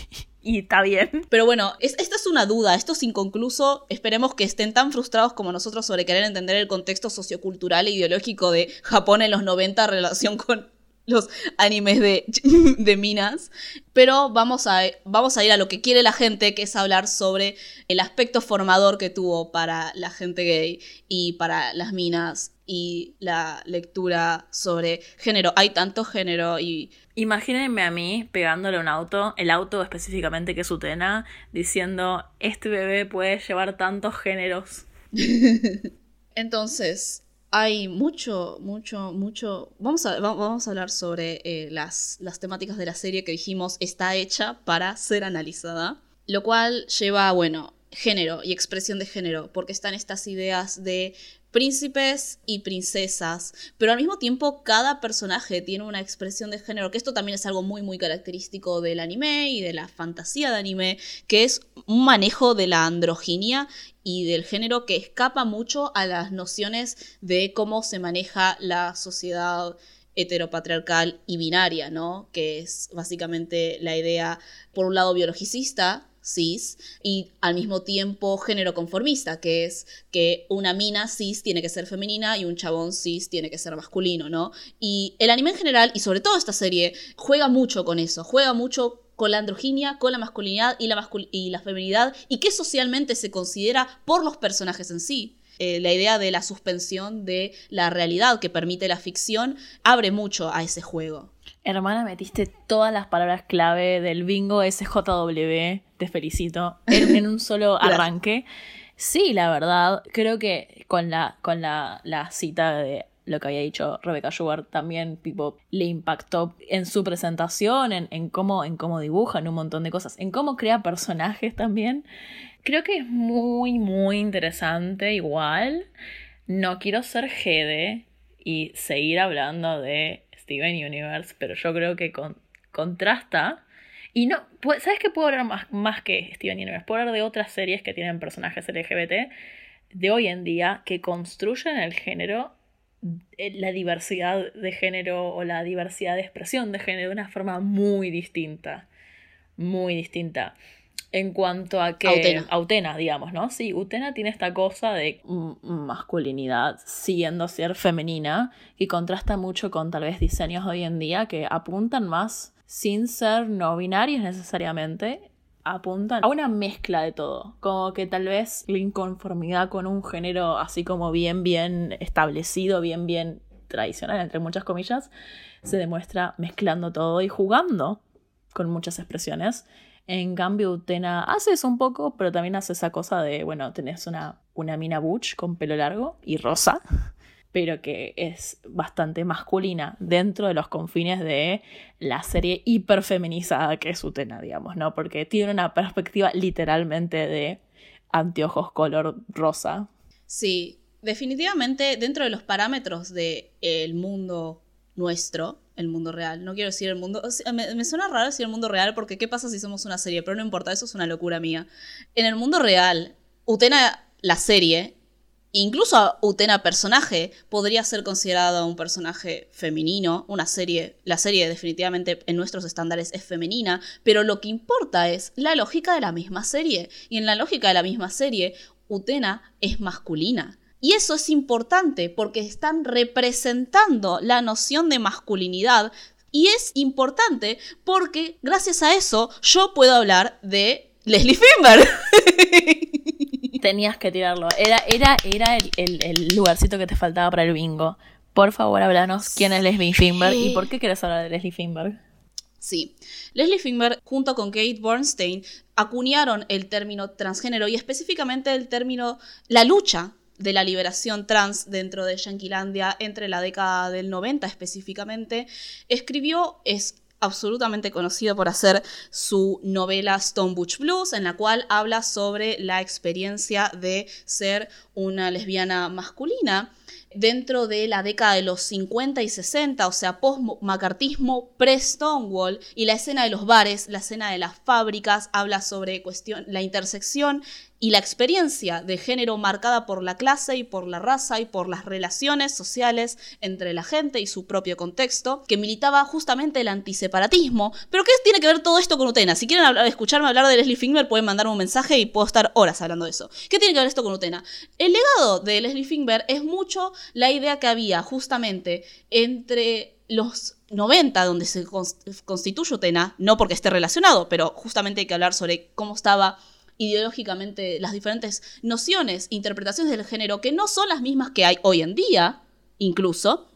y, [LAUGHS] está bien. Pero bueno, esta es una duda, esto es inconcluso. Esperemos que estén tan frustrados como nosotros sobre querer entender el contexto sociocultural e ideológico de Japón en los 90 en relación con los animes de, [LAUGHS] de, minas. Pero vamos a, vamos a ir a lo que quiere la gente, que es hablar sobre el aspecto formador que tuvo para la gente gay y para las minas y la lectura sobre género. Hay tanto género y... Imagínense a mí pegándole un auto, el auto específicamente que es Utena, diciendo, este bebé puede llevar tantos géneros. [LAUGHS] Entonces, hay mucho, mucho, mucho. Vamos a, vamos a hablar sobre eh, las, las temáticas de la serie que dijimos está hecha para ser analizada. Lo cual lleva, bueno, género y expresión de género, porque están estas ideas de príncipes y princesas, pero al mismo tiempo cada personaje tiene una expresión de género, que esto también es algo muy muy característico del anime y de la fantasía de anime, que es un manejo de la androginia y del género que escapa mucho a las nociones de cómo se maneja la sociedad heteropatriarcal y binaria, ¿no? Que es básicamente la idea, por un lado, biologicista, cis y al mismo tiempo género conformista, que es que una mina cis tiene que ser femenina y un chabón cis tiene que ser masculino, ¿no? Y el anime en general, y sobre todo esta serie, juega mucho con eso, juega mucho con la androginia, con la masculinidad y la, y la feminidad, y que socialmente se considera por los personajes en sí. Eh, la idea de la suspensión de la realidad que permite la ficción abre mucho a ese juego. Hermana, metiste todas las palabras clave del bingo SJW. Te felicito. En, un solo [LAUGHS] arranque. Sí, la verdad. Creo que con la, con la, cita de lo que había dicho Rebecca Sugar también tipo, le impactó en su presentación, en, en, cómo, en cómo dibujan un montón de cosas, en cómo crea personajes también. Creo que es muy, muy interesante igual. No quiero ser Gede y seguir hablando de Steven Universe, pero yo creo que contrasta. Y no, ¿sabes qué puedo hablar más, más que Steven Universe? Puedo hablar de otras series que tienen personajes LGBT de hoy en día que construyen el género, eh, la diversidad de género o la diversidad de expresión de género de una forma muy distinta. Muy distinta en cuanto a que Autena. digamos, ¿no? Sí, Utena tiene esta cosa de masculinidad siguiendo ser femenina y contrasta mucho con tal vez diseños de hoy en día que apuntan más sin ser no binarios necesariamente, apuntan a una mezcla de todo, como que tal vez la inconformidad con un género así como bien bien establecido, bien bien tradicional entre muchas comillas, se demuestra mezclando todo y jugando con muchas expresiones en cambio, Utena hace eso un poco, pero también hace esa cosa de, bueno, tenés una, una mina butch con pelo largo y rosa, pero que es bastante masculina dentro de los confines de la serie hiperfeminizada que es Utena, digamos, ¿no? Porque tiene una perspectiva literalmente de anteojos color rosa. Sí, definitivamente dentro de los parámetros del el mundo nuestro, el mundo real. No quiero decir el mundo. me, suena raro decir el mundo real porque ¿qué pasa si somos una serie? Pero no importa, eso es una locura mía. En el mundo real, Utena, la serie, incluso Utena personaje, podría ser considerada un personaje femenino. Una serie, la serie definitivamente en nuestros estándares es femenina, pero lo que importa es la lógica de la misma serie. Y en la lógica de la misma serie, Utena es masculina. Y eso es importante porque están representando la noción de masculinidad. Y es importante porque gracias a eso yo puedo hablar de Leslie Finber. [LAUGHS] Tenías que tirarlo. Era, era, era el, lugarcito que te faltaba para el bingo. Por favor, háblanos quién es Leslie Finber y por qué quieres hablar de Leslie Finber. Sí, Leslie Finber junto con Kate Bernstein acuñaron el término transgénero y específicamente el término la lucha de la liberación trans dentro de Yanquilandia entre la década del 90 específicamente, escribió, es absolutamente conocido por hacer su novela Stone Blues, en la cual habla sobre la experiencia de ser una lesbiana masculina. Dentro de la década de los 50 y 60, o sea, post-macartismo, pre-Stonewall, y la escena de los bares, la escena de las fábricas, habla sobre cuestión, la intersección y la experiencia de género marcada por la clase y por la raza y por las relaciones sociales entre la gente y su propio contexto, que militaba justamente el antiseparatismo. Pero ¿qué tiene que ver todo esto con Utena? Si quieren escucharme hablar de Leslie Finger, pueden mandarme un mensaje y puedo estar horas hablando de eso. ¿Qué tiene que ver esto con Utena? El legado de Leslie Finger es mucho la idea que había justamente entre los 90, donde se constituye Utena, no porque esté relacionado, pero justamente hay que hablar sobre cómo estaba ideológicamente las diferentes nociones, interpretaciones del género, que no son las mismas que hay hoy en día, incluso,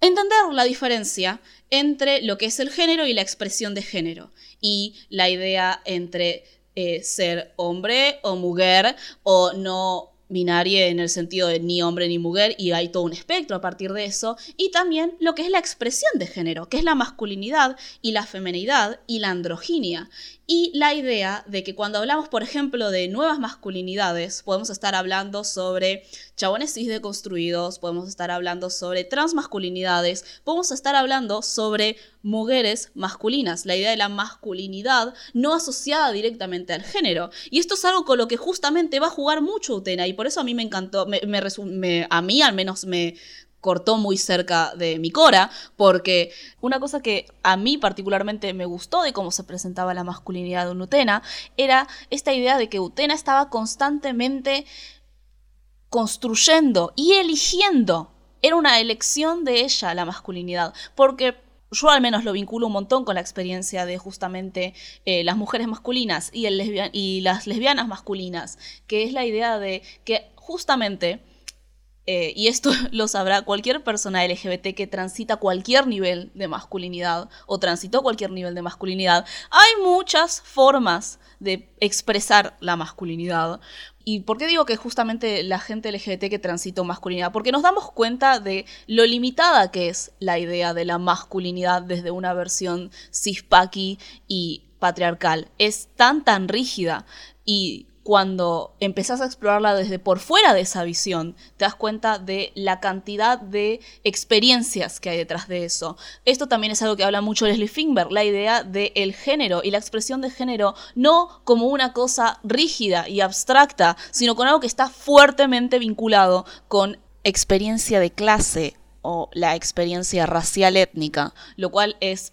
entender la diferencia entre lo que es el género y la expresión de género, y la idea entre eh, ser hombre o mujer o no binaria en el sentido de ni hombre ni mujer y hay todo un espectro a partir de eso y también lo que es la expresión de género, que es la masculinidad y la femenidad y la androginia y la idea de que cuando hablamos, por ejemplo, de nuevas masculinidades, podemos estar hablando sobre chabones cis deconstruidos, podemos estar hablando sobre transmasculinidades, podemos estar hablando sobre mujeres masculinas, la idea de la masculinidad no asociada directamente al género. Y esto es algo con lo que justamente va a jugar mucho Utena, y por eso a mí me encantó, me, a mí al menos me cortó muy cerca de mi cora, porque una cosa que a mí particularmente me gustó de cómo se presentaba la masculinidad de un Utena era esta idea de que Utena estaba constantemente construyendo y eligiendo. Era una elección de ella la masculinidad, porque yo al menos lo vinculo un montón con la experiencia de justamente eh, las mujeres masculinas y, las lesbianas masculinas, que es la idea de que justamente eh, y esto [LAUGHS] lo sabrá cualquier persona LGBT que transita cualquier nivel de masculinidad o transitó cualquier nivel de masculinidad. Hay muchas formas de expresar la masculinidad. ¿Y por qué digo que justamente la gente LGBT que transitó masculinidad? Porque nos damos cuenta de lo limitada que es la idea de la masculinidad desde una versión cispaqui y patriarcal. Es tan tan rígida y cuando empezás a explorarla desde por fuera de esa visión, te das cuenta de la cantidad de experiencias que hay detrás de eso. Esto también es algo que habla mucho Leslie Finberg, la idea del género y la expresión de género no como una cosa rígida y abstracta, sino con algo que está fuertemente vinculado con experiencia de clase o la experiencia racial étnica, lo cual es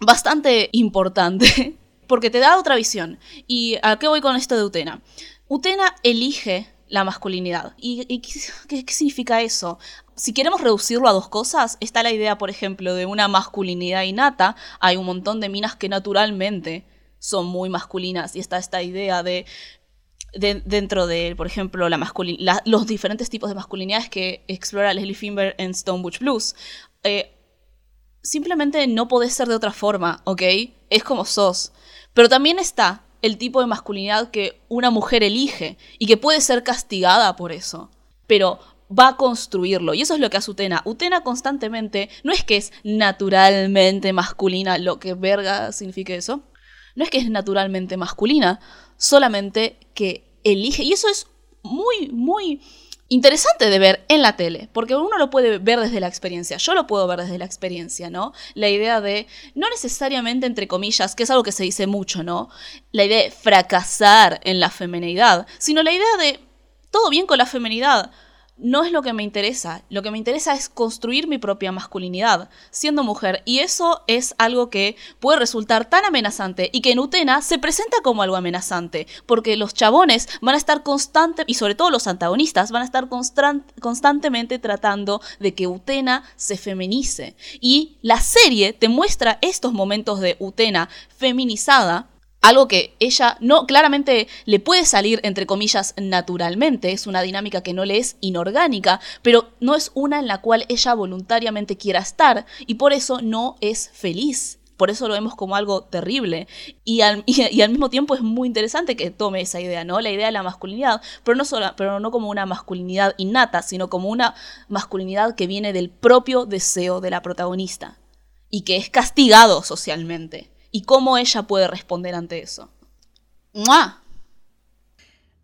bastante importante porque te da otra visión. ¿Y a qué voy con esto de Utena? Utena elige la masculinidad. ¿Y, qué, significa eso? Si queremos reducirlo a dos cosas, está la idea, por ejemplo, de una masculinidad innata. Hay un montón de minas que naturalmente son muy masculinas y está esta idea de, dentro de, por ejemplo, la los diferentes tipos de masculinidades que explora Leslie Finber en Stone Blues. Eh, simplemente no podés ser de otra forma, ¿ok? Es como sos. Pero también está el tipo de masculinidad que una mujer elige y que puede ser castigada por eso. Pero va a construirlo. Y eso es lo que hace Utena. Utena constantemente, no es que es naturalmente masculina, lo que verga significa eso. No es que es naturalmente masculina, solamente que elige. Y eso es muy, muy interesante de ver en la tele, porque uno lo puede ver desde la experiencia, yo lo puedo ver desde la experiencia, ¿no? La idea de, no necesariamente entre comillas, que es algo que se dice mucho, ¿no? La idea de fracasar en la femenidad, sino la idea de, todo bien con la femenidad, no es lo que me interesa. Lo que me interesa es construir mi propia masculinidad siendo mujer. Y eso es algo que puede resultar tan amenazante y que en Utena se presenta como algo amenazante. Porque los chabones van a estar constantes, y sobre todo los antagonistas, van a estar constantemente tratando de que Utena se feminice. Y la serie te muestra estos momentos de Utena feminizada algo que ella no claramente le puede salir entre comillas naturalmente, es una dinámica que no le es inorgánica, pero no es una en la cual ella voluntariamente quiera estar y por eso no es feliz. Por eso lo vemos como algo terrible. Y al, [LAUGHS] mismo tiempo es muy interesante que tome esa idea, ¿no? La idea de la masculinidad, pero no, solo, pero no como una masculinidad innata, sino como una masculinidad que viene del propio deseo de la protagonista y que es castigado socialmente y cómo ella puede responder ante eso.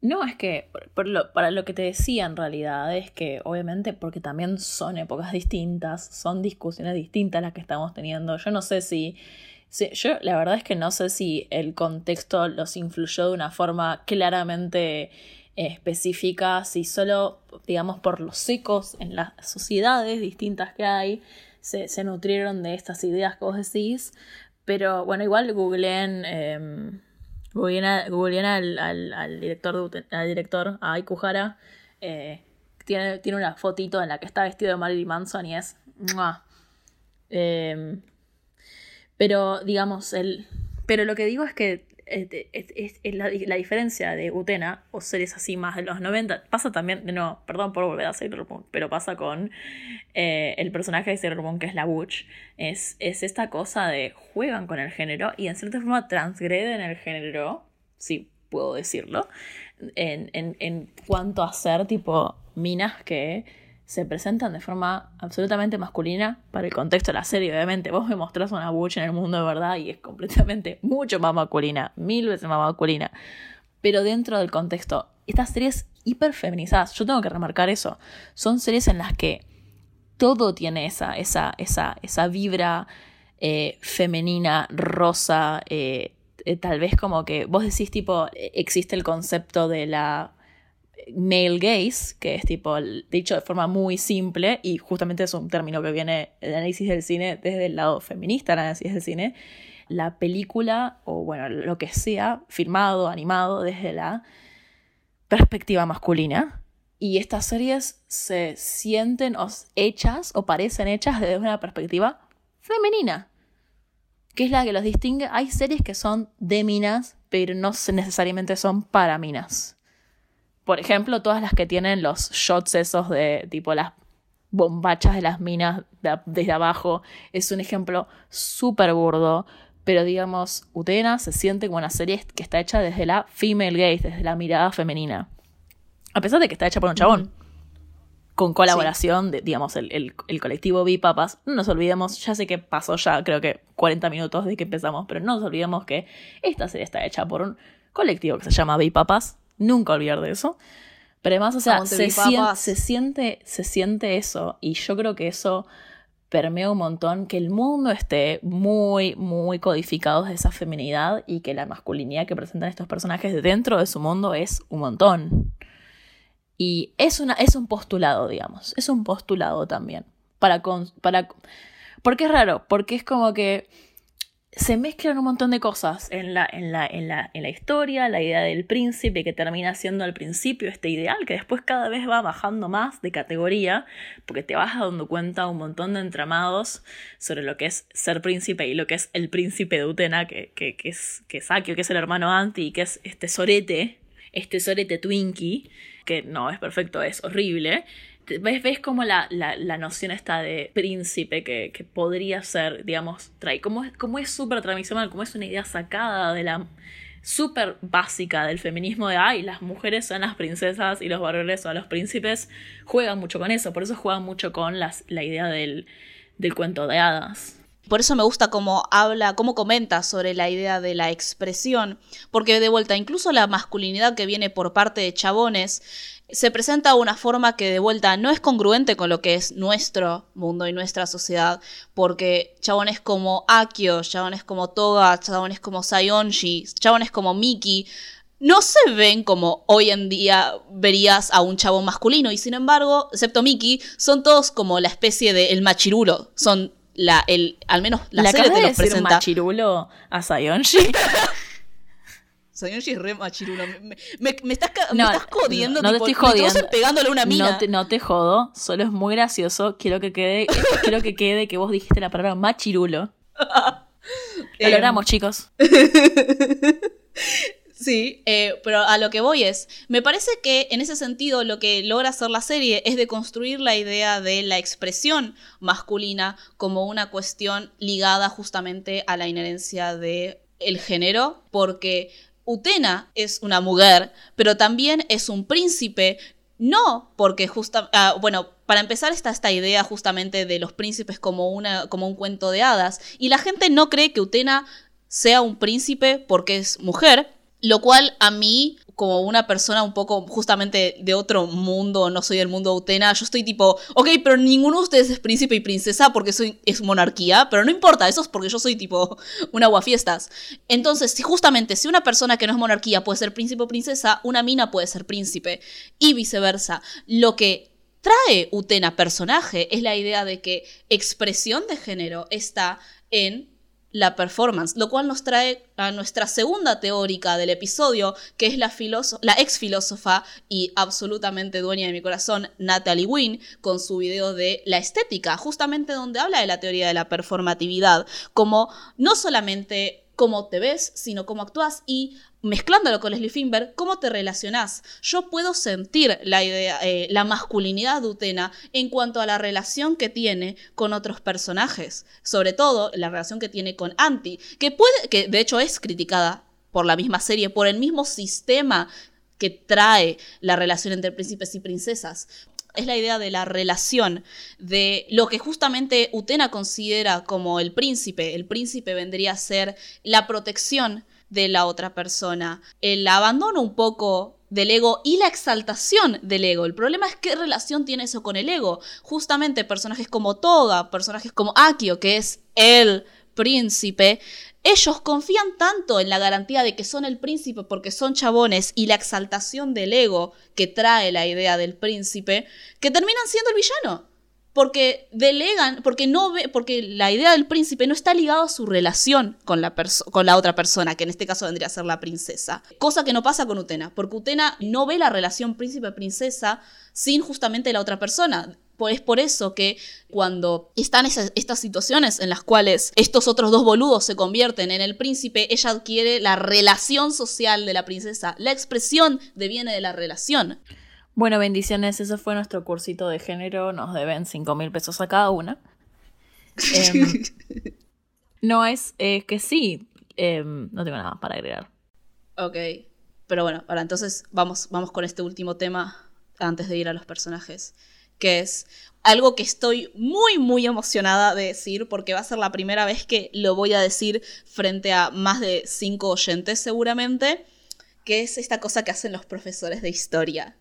No, es que para lo que te decía en realidad es que obviamente porque también son épocas distintas, son discusiones distintas las que estamos teniendo. Yo no sé si Sí, yo la verdad es que no sé si el contexto los influyó de una forma claramente específica, si solo, digamos, por los secos en las sociedades distintas que hay, se, nutrieron de estas ideas que vos decís. Pero bueno, igual googleen, eh, googleen, al, al, director, al director, a Ikuhara. Eh, tiene, tiene una fotito en la que está vestido de Marilyn Manson y es... Eh, pero digamos, el, pero lo que digo es que es, la, diferencia de Utena o series así más de los 90 pasa también, no, perdón por volver a Sailor pero pasa con eh, el personaje de Sailor Moon que es la Butch, es, es esta cosa de juegan con el género y en cierta forma transgreden el género, si puedo decirlo, en, en, en cuanto a ser tipo minas que se presentan de forma absolutamente masculina para el contexto de la serie, obviamente. Vos me mostrás una Butch en el mundo de verdad y es completamente [LAUGHS] mucho más masculina, mil veces más masculina. Pero dentro del contexto, estas series hiper feminizadas, yo tengo que remarcar eso, son series en las que todo tiene esa, esa, esa, esa vibra eh, femenina, rosa, eh, eh, tal vez como que vos decís tipo, existe el concepto de la male gaze, que es tipo dicho de forma muy simple, y justamente es un término que viene del análisis del cine desde el lado feminista, el análisis del cine, la película, o bueno, lo que sea, filmado, animado desde la perspectiva masculina. Y estas series se sienten hechas o parecen hechas desde una perspectiva femenina, que es la que los distingue. Hay series que son de minas, pero no necesariamente son para minas. Por ejemplo, todas las que tienen los shots esos de tipo las bombachas de las minas desde abajo, es un ejemplo súper burdo. Pero digamos, Utena se siente como una serie que está hecha desde la female gaze, desde la mirada femenina. A pesar de que está hecha por un chabón. Con colaboración de, digamos, el, el, colectivo Bipapas. No nos olvidemos, ya sé que pasó ya, creo que 40 minutos de que empezamos, pero no nos olvidemos que esta serie está hecha por un colectivo que se llama Bipapas, nunca olvidar de eso. Pero además, o sea, se, se, siente, se siente eso y yo creo que eso permea un montón que el mundo esté muy, muy codificado de esa feminidad y que la masculinidad que presentan estos personajes dentro de su mundo es un montón. Y es, una, es un postulado, digamos, es un postulado también. Para, para, porque es raro, porque es como que se mezclan un montón de cosas en la, en, la, en, la, en la historia, la idea del príncipe que termina siendo al principio este ideal, que después cada vez va bajando más de categoría, porque te vas dando cuenta un montón de entramados sobre lo que es ser príncipe y lo que es el príncipe de Utena, que, que, que es, que es que es el hermano Anti, y que es este sorete, este sorete Twinkie, que no es perfecto, es horrible, ves, ves como la, la, noción está de príncipe que, que podría ser, digamos, trae, como, como es súper tradicional, como es una idea sacada de la súper básica del feminismo de, ay, las mujeres son las princesas y los varones son los príncipes, juegan mucho con eso, por eso juegan mucho con las, la idea del, del cuento de hadas. Por eso me gusta cómo habla, cómo comenta sobre la idea de la expresión, porque de vuelta, incluso la masculinidad que viene por parte de chabones se presenta de una forma que de vuelta no es congruente con lo que es nuestro mundo y nuestra sociedad, porque chabones como Akio, chabones como Toga, chabones como Sayonji, chabones como Miki, no se ven como hoy en día verías a un chabón masculino, y sin embargo, excepto Miki, son todos como la especie de el machirulo, son la, el, al menos la, serie te los presenta. machirulo a Sayonji? [LAUGHS] Sayonji es re machirulo. Me, me, estás, me estás jodiendo. No, te estoy jodiendo. pegándole a una mina. No te, no te jodo, solo es muy gracioso. Quiero que quede, [LAUGHS] quiero que quede que vos dijiste la palabra machirulo. [LAUGHS] Lo logramos, chicos. [LAUGHS] Sí, eh, pero a lo que voy es, me parece que en ese sentido lo que logra hacer la serie es de construir la idea de la expresión masculina como una cuestión ligada justamente a la inherencia de el género, porque Utena es una mujer, pero también es un príncipe, no porque justa, ah, bueno, para empezar está esta idea justamente de los príncipes como, una, como un cuento de hadas, y la gente no cree que Utena sea un príncipe porque es mujer, Lo cual a mí, como una persona un poco justamente de otro mundo, no soy del mundo Utena, yo estoy tipo, ok, pero ninguno de ustedes es príncipe y princesa porque soy, es monarquía, pero no importa, eso es porque yo soy tipo una guafiestas. Entonces, si justamente si una persona que no es monarquía puede ser príncipe o princesa, una mina puede ser príncipe y viceversa. Lo que trae Utena personaje es la idea de que expresión de género está en la performance, lo cual nos trae a nuestra segunda teórica del episodio, que es la, la ex filósofa y absolutamente dueña de mi corazón, Natalie Wynn, con su video de la estética, justamente donde habla de la teoría de la performatividad, como no solamente cómo te ves, sino cómo actúas y mezclándolo con Leslie Finberg, cómo te relacionás. Yo puedo sentir la idea, eh, la masculinidad de Utena en cuanto a la relación que tiene con otros personajes, sobre todo la relación que tiene con Anti, que puede, que de hecho es criticada por la misma serie, por el mismo sistema que trae la relación entre príncipes y princesas es la idea de la relación, de lo que justamente Utena considera como el príncipe. El príncipe vendría a ser la protección de la otra persona, el abandono un poco del ego y la exaltación del ego. El problema es qué relación tiene eso con el ego. Justamente personajes como Toga, personajes como Akio, que es el príncipe, ellos confían tanto en la garantía de que son el príncipe porque son chabones y la exaltación del ego que trae la idea del príncipe, que terminan siendo el villano. Porque delegan, porque no ve, porque la idea del príncipe no está ligada a su relación con la, con la otra persona, que en este caso vendría a ser la princesa. Cosa que no pasa con Utena, porque Utena no ve la relación príncipe-princesa sin justamente la otra persona es por eso que cuando están estas situaciones en las cuales estos otros dos boludos se convierten en el príncipe, ella adquiere la relación social de la princesa. La expresión deviene de la relación. Bueno, bendiciones, ese fue nuestro cursito de género, nos deben 5 mil pesos a cada una. Em, [LAUGHS] no es que sí, em, no tengo nada para agregar. Ok, pero bueno, ahora entonces vamos, vamos con este último tema antes de ir a los personajes que es algo que estoy muy, muy emocionada de decir, porque va a ser la primera vez que lo voy a decir frente a más de cinco oyentes seguramente, que es esta cosa que hacen los profesores de historia.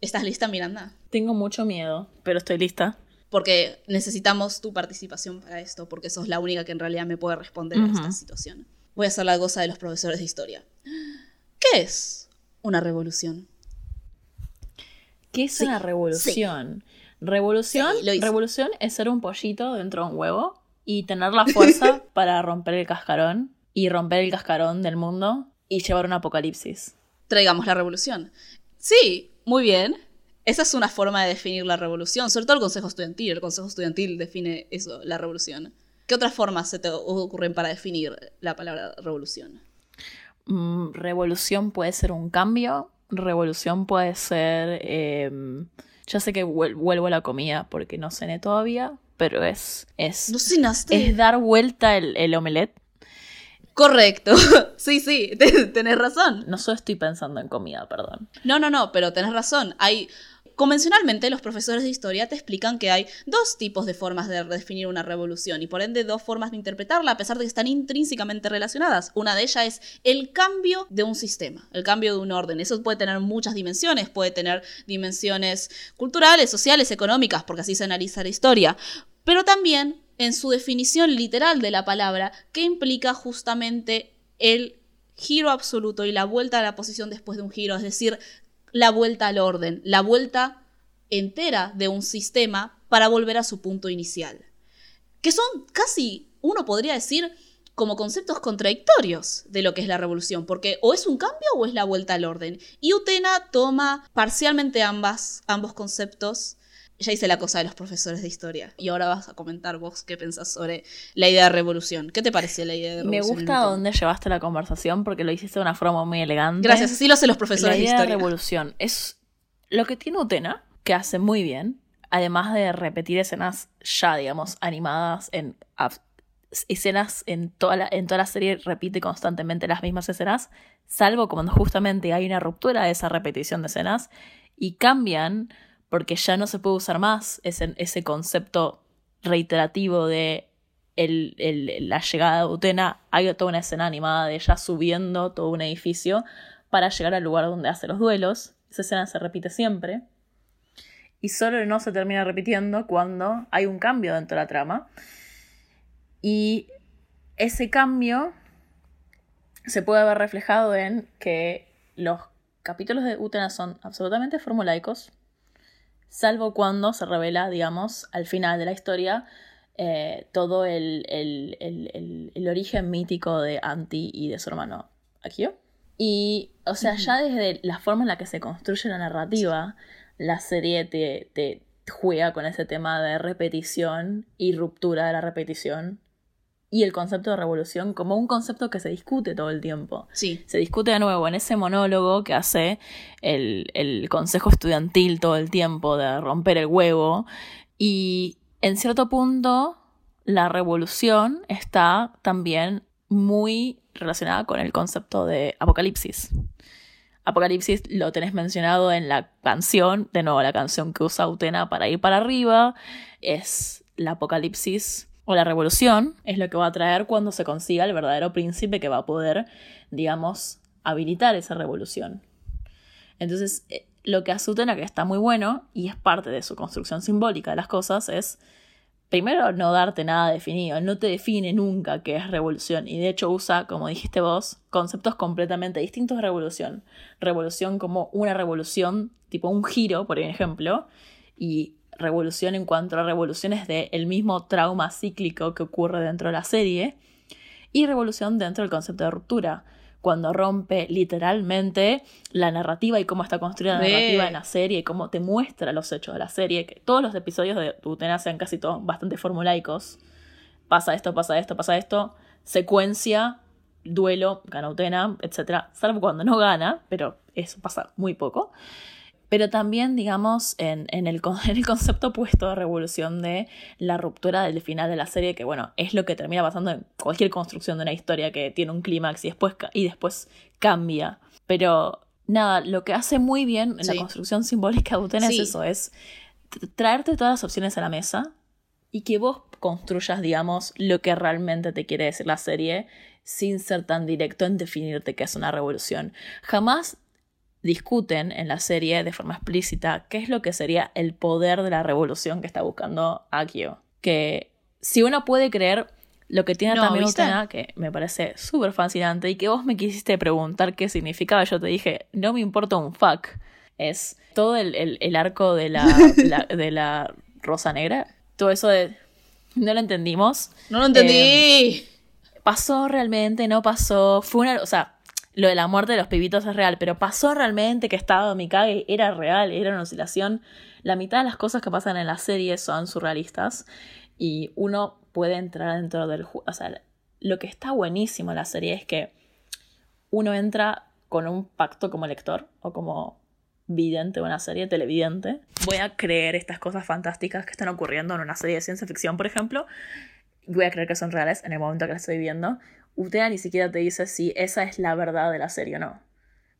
¿Estás lista, Miranda? Tengo mucho miedo, pero estoy lista. Porque necesitamos tu participación para esto, porque sos la única que en realidad me puede responder a esta situación. Voy a hacer la cosa de los profesores de historia. ¿Qué es una revolución? ¿Qué es una revolución? Revolución, revolución es ser un pollito dentro de un huevo y tener la fuerza [LAUGHS] para romper el cascarón y romper el cascarón del mundo y llevar un apocalipsis. Traigamos la revolución. Sí, muy bien. Esa es una forma de definir la revolución, sobre todo el Consejo Estudiantil. El Consejo Estudiantil define eso, la revolución. ¿Qué otras formas se te ocurren para definir la palabra revolución? Mm, revolución puede ser un cambio, revolución puede ser em, ya sé que vuelvo a la comida porque no cené todavía, pero es. es ¿No cenaste? Es dar vuelta el, el omelette. Correcto. [LAUGHS] sí, sí, [LAUGHS] tenés razón. No solo estoy pensando en comida, perdón. No, no, no, pero tenés razón. Hay Convencionalmente, los profesores de historia te explican que hay dos tipos de formas de definir una revolución y por ende dos formas de interpretarla, a pesar de que están intrínsecamente relacionadas. Una de ellas es el cambio de un sistema, el cambio de un orden. Eso puede tener muchas dimensiones, puede tener dimensiones culturales, sociales, económicas, porque así se analiza la historia, pero también en su definición literal de la palabra, que implica justamente el giro absoluto y la vuelta a la posición después de un giro, es decir, la vuelta al orden, la vuelta entera de un sistema para volver a su punto inicial. Que son casi, uno podría decir, como conceptos contradictorios de lo que es la revolución, porque o es un cambio o es la vuelta al orden. Y Utena toma parcialmente ambos conceptos. Ya hice la cosa de los profesores de historia. Y ahora vas a comentar vos qué pensás sobre la idea de revolución. ¿Qué te pareció la idea de revolución? Me gusta dónde llevaste la conversación porque lo hiciste de una forma muy elegante. Gracias, así lo hacen los profesores de historia. La idea de revolución es lo que tiene Utena, que hace muy bien, además de repetir escenas ya, digamos, animadas en escenas en toda, la, en toda la serie repite constantemente las mismas escenas, salvo cuando justamente hay una ruptura de esa repetición de escenas y cambian porque ya no se puede usar más ese, ese concepto reiterativo de la llegada de Utena, hay toda una escena animada de ella subiendo todo un edificio para llegar al lugar donde hace los duelos. Esa escena se repite siempre. Y solo no se termina repitiendo cuando hay un cambio dentro de la trama. Y ese cambio se puede ver reflejado en que los capítulos de Utena son absolutamente formulaicos, salvo cuando se revela, digamos, al final de la historia, eh, todo el, origen mítico de Anti y de su hermano Akio. Y, o sea, ya desde la forma en la que se construye la narrativa, la serie te, te juega con ese tema de repetición y ruptura de la repetición y el concepto de revolución como un concepto que se discute todo el tiempo. Sí. Se discute de nuevo en ese monólogo que hace el, el consejo estudiantil todo el tiempo de romper el huevo. Y en cierto punto, la revolución está también muy relacionada con el concepto de apocalipsis. Apocalipsis lo tenés mencionado en la canción, de nuevo la canción que usa Utena para ir para arriba, es la apocalipsis o la revolución es lo que va a traer cuando se consiga el verdadero príncipe que va a poder, digamos, habilitar esa revolución. Entonces, eh, lo que hace Utena, que está muy bueno, y es parte de su construcción simbólica de las cosas, es primero no darte nada definido, no te define nunca qué es revolución, y de hecho usa, como dijiste vos, conceptos completamente distintos de revolución. Revolución como una revolución, tipo un giro, por ejemplo, y revolución en cuanto a revoluciones del mismo trauma cíclico que ocurre dentro de la serie y revolución dentro del concepto de ruptura cuando rompe literalmente la narrativa y cómo está construida la narrativa en la serie y cómo te muestra los hechos de la serie, que todos los episodios de Utena sean casi todos bastante formulaicos. Pasa esto, pasa esto, pasa esto, secuencia, duelo, gana Utena, etc. Salvo cuando no gana, pero eso pasa muy poco pero también, digamos, en, el, [LAUGHS] en, el, concepto opuesto de revolución de la ruptura del final de la serie, que bueno, es lo que termina pasando en cualquier construcción de una historia que tiene un clímax y después, y después cambia. Pero nada, lo que hace muy bien en la construcción simbólica de Utena es eso, es traerte todas las opciones a la mesa y que vos construyas, digamos, lo que realmente te quiere decir la serie sin ser tan directo en definirte qué es una revolución. Jamás discuten en la serie de forma explícita qué es lo que sería el poder de la revolución que está buscando Akio. Que si uno puede creer lo que tiene también Utena, que me parece súper fascinante, y que vos me quisiste preguntar qué significaba, yo te dije, no me importa un fuck. Es todo el, arco de [LAUGHS] la, de la Rosa Negra, todo eso de... No lo entendimos. No lo entendí. Eh, pasó realmente, no pasó. Fue una. O sea, lo de la muerte de los pibitos es real, pero pasó realmente que estado Mikage era real, era una oscilación. La mitad de las cosas que pasan en la serie son surrealistas y uno puede entrar dentro del juego. O sea, lo que está buenísimo en la serie es que uno entra con un pacto como lector o como vidente de una serie televidente. Voy a creer estas cosas fantásticas que están ocurriendo en una serie de ciencia ficción, por ejemplo. Voy a creer que son reales en el momento que las estoy viendo. Utea ni siquiera te dice si esa es la verdad de la serie o no.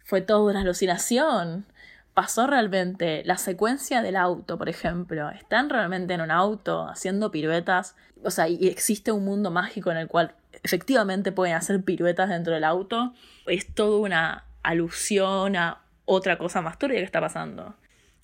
Fue toda una alucinación. Pasó realmente la secuencia del auto, por ejemplo. Están realmente en un auto haciendo piruetas. O sea, y existe un mundo mágico en el cual efectivamente pueden hacer piruetas dentro del auto. Es toda una alusión a otra cosa más turbia que está pasando.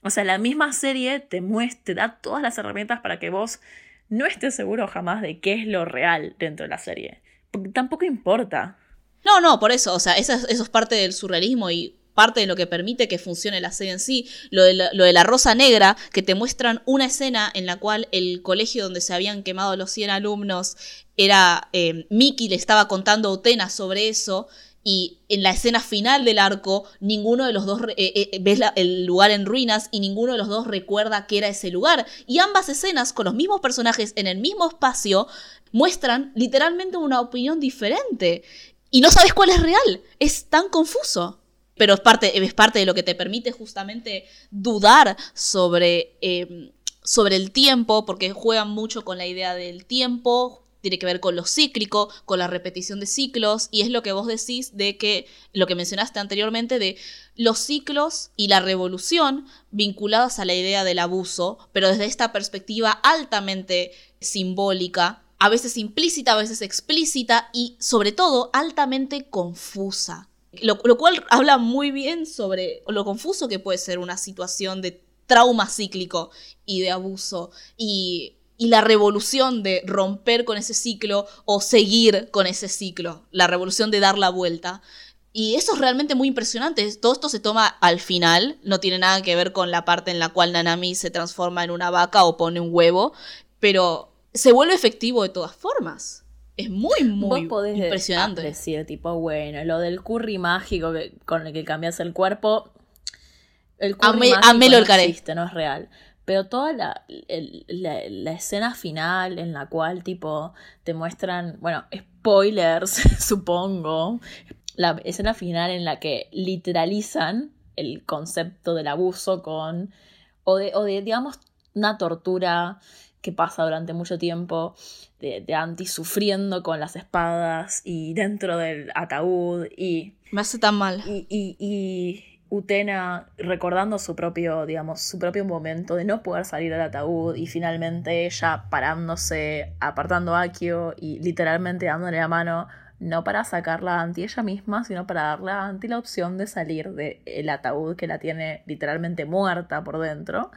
O sea, la misma serie te te da todas las herramientas para que vos no estés seguro jamás de qué es lo real dentro de la serie tampoco importa. No, no, por eso, o sea, eso, es parte del surrealismo y parte de lo que permite que funcione la serie en sí, lo de, la, lo de la rosa negra, que te muestran una escena en la cual el colegio donde se habían quemado los 100 alumnos era, eh, Mickey le estaba contando a Utena sobre eso, y en la escena final del arco, ninguno de los dos eh, eh, ves el lugar en ruinas y ninguno de los dos recuerda que era ese lugar. Y ambas escenas, con los mismos personajes en el mismo espacio, muestran literalmente una opinión diferente. Y no sabes cuál es real. Es tan confuso. Pero es parte, es parte de lo que te permite justamente dudar sobre, eh, sobre el tiempo, porque juegan mucho con la idea del tiempo, tiene que ver con lo cíclico, con la repetición de ciclos, y es lo que vos decís de que, lo que mencionaste anteriormente, de los ciclos y la revolución vinculadas a la idea del abuso, pero desde esta perspectiva altamente simbólica, a veces implícita, a veces explícita y sobre todo altamente confusa. Lo, lo, cual habla muy bien sobre lo confuso que puede ser una situación de trauma cíclico y de abuso y, y la revolución de romper con ese ciclo o seguir con ese ciclo, la revolución de dar la vuelta. Y eso es realmente muy impresionante. Todo esto se toma al final, no tiene nada que ver con la parte en la cual Nanami se transforma en una vaca o pone un huevo, pero se vuelve efectivo de todas formas. Es muy, muy podés impresionante. decir, tipo, bueno, lo del curry mágico que, con el que cambias el cuerpo. El curry Ame- mágico no existe, no es real. Pero toda la, el- la, la escena final en la cual, tipo, te muestran, bueno, spoilers, [LAUGHS] supongo. La escena final en la que literalizan el concepto del abuso con. O de, o de digamos, una tortura que pasa durante mucho tiempo de, de Anti sufriendo con las espadas y dentro del ataúd y, Me hace tan mal. y, y- y Utena recordando su propio, digamos, su propio momento de no poder salir del ataúd y finalmente ella parándose, apartando a Akio y literalmente dándole la mano, no para sacarla a Anti ella misma, sino para darle a Anti la opción de salir del ataúd que la tiene literalmente muerta por dentro.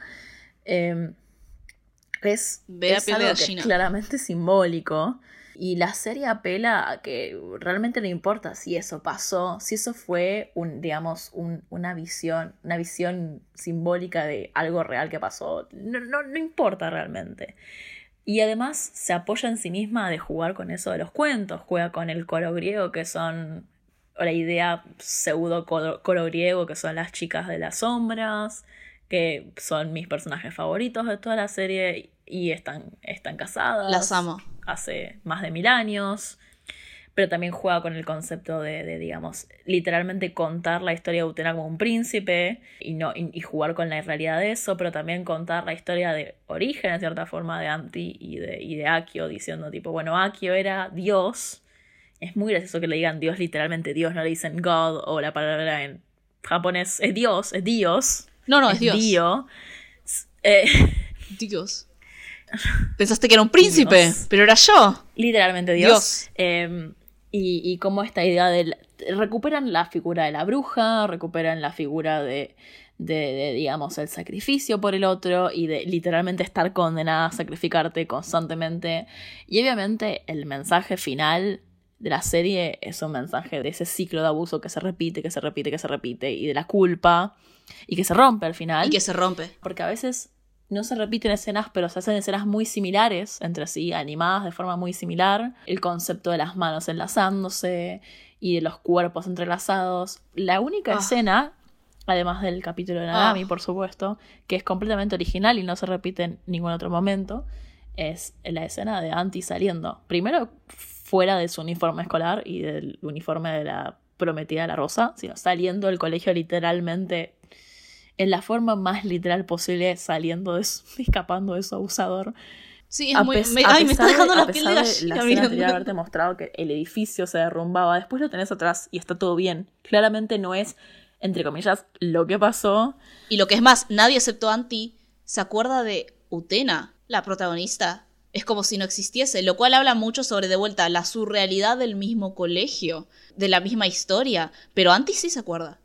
Em, es, algo que es claramente simbólico. Y la serie apela a que realmente no importa si eso pasó, si eso fue un, digamos, un- una visión, una visión simbólica de algo real que pasó. No, no, no importa realmente. Y además se apoya en sí misma de jugar con eso de los cuentos, juega con el coro griego, que son o la idea pseudo coro, griego, que son las chicas de las sombras, que son mis personajes favoritos de toda la serie y están, están casadas Las amo. Hace más de mil años. Pero también juega con el concepto de, de, digamos, literalmente contar la historia de Utena como un príncipe y, no, y, y jugar con la realidad de eso, pero también contar la historia de origen, en cierta forma, de Anti y de, y de Akio, diciendo tipo, bueno, Akio era Dios. Es muy gracioso que le digan Dios literalmente Dios, no le dicen God o la palabra en japonés es Dios, es Dios. No, no, es Dios. Dio. [LAUGHS] Eh, Dios. Pensaste que era un príncipe, Dios. pero era yo. literalmente Dios. Dios. Eh, y, y como esta idea del... Recuperan la figura de la bruja, recuperan la figura de, de, de, digamos, el sacrificio por el otro y de literalmente estar condenada a sacrificarte constantemente. Y obviamente el mensaje final de la serie es un mensaje de ese ciclo de abuso que se repite, que se repite, que se repite, y de la culpa, y que se rompe al final. Y que se rompe. Porque a veces no se repiten escenas, pero se hacen escenas muy similares entre sí, animadas de forma muy similar. El concepto de las manos enlazándose y de los cuerpos entrelazados. La única Ah. escena, además del capítulo de Nanami, Ah. por supuesto, que es completamente original y no se repite en ningún otro momento, es la escena de Anti saliendo. Primero fuera de su uniforme escolar y del uniforme de la prometida de la rosa, sino saliendo del colegio literalmente en la forma más literal posible, saliendo de su- [LAUGHS] escapando de su abusador. Sí, es A muy. me- ay, me está de- dejando a la piel de de gallina La anterior haberte mostrado que el edificio se derrumbaba, después lo tenés atrás y está todo bien. Claramente no es, entre comillas, lo que pasó. Y lo que es más, nadie excepto Anti se acuerda de Utena, la protagonista. Es como si no existiese, lo cual habla mucho sobre de vuelta la surrealidad del mismo colegio, de la misma historia. Pero Anti sí se acuerda.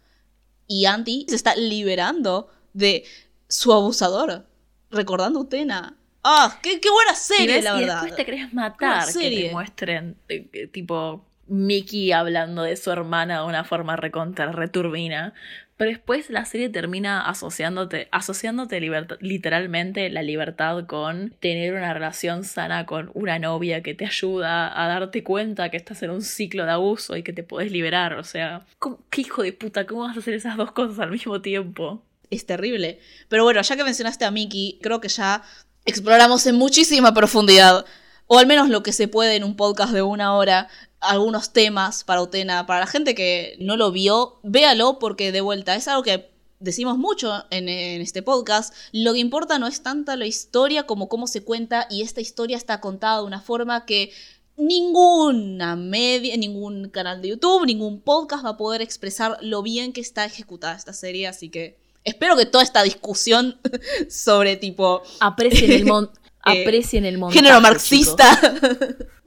Y Anti se está liberando de su abusador, recordando a Utena. ¡Ah! ¡Qué, qué buena Y, serie, ves- la y verdad! después te querés matar que te muestren, eh, tipo, Mickey hablando de su hermana de una forma recontra, returbina. Pero después la serie termina asociándote, asociándote literalmente la libertad con tener una relación sana con una novia que te ayuda a darte cuenta que estás en un ciclo de abuso y que te podés liberar. O sea, ¿cómo- ¿qué hijo de puta? ¿Cómo vas a hacer esas dos cosas al mismo tiempo? es terrible. Pero bueno, ya que mencionaste a Mickey, creo que ya exploramos en muchísima profundidad, o al menos lo que se puede en un podcast de una hora, algunos temas para Utena. Para la gente que no lo vio, véalo porque de vuelta es algo que decimos mucho en, este podcast. Lo que importa no es tanta la historia como cómo se cuenta y esta historia está contada de una forma que ninguna media, ningún canal de YouTube, ningún podcast va a poder expresar lo bien que está ejecutada esta serie, así que espero que toda esta discusión [LAUGHS] sobre tipo Aprecien el, mon- Aprecien el montaje, género marxista. [LAUGHS]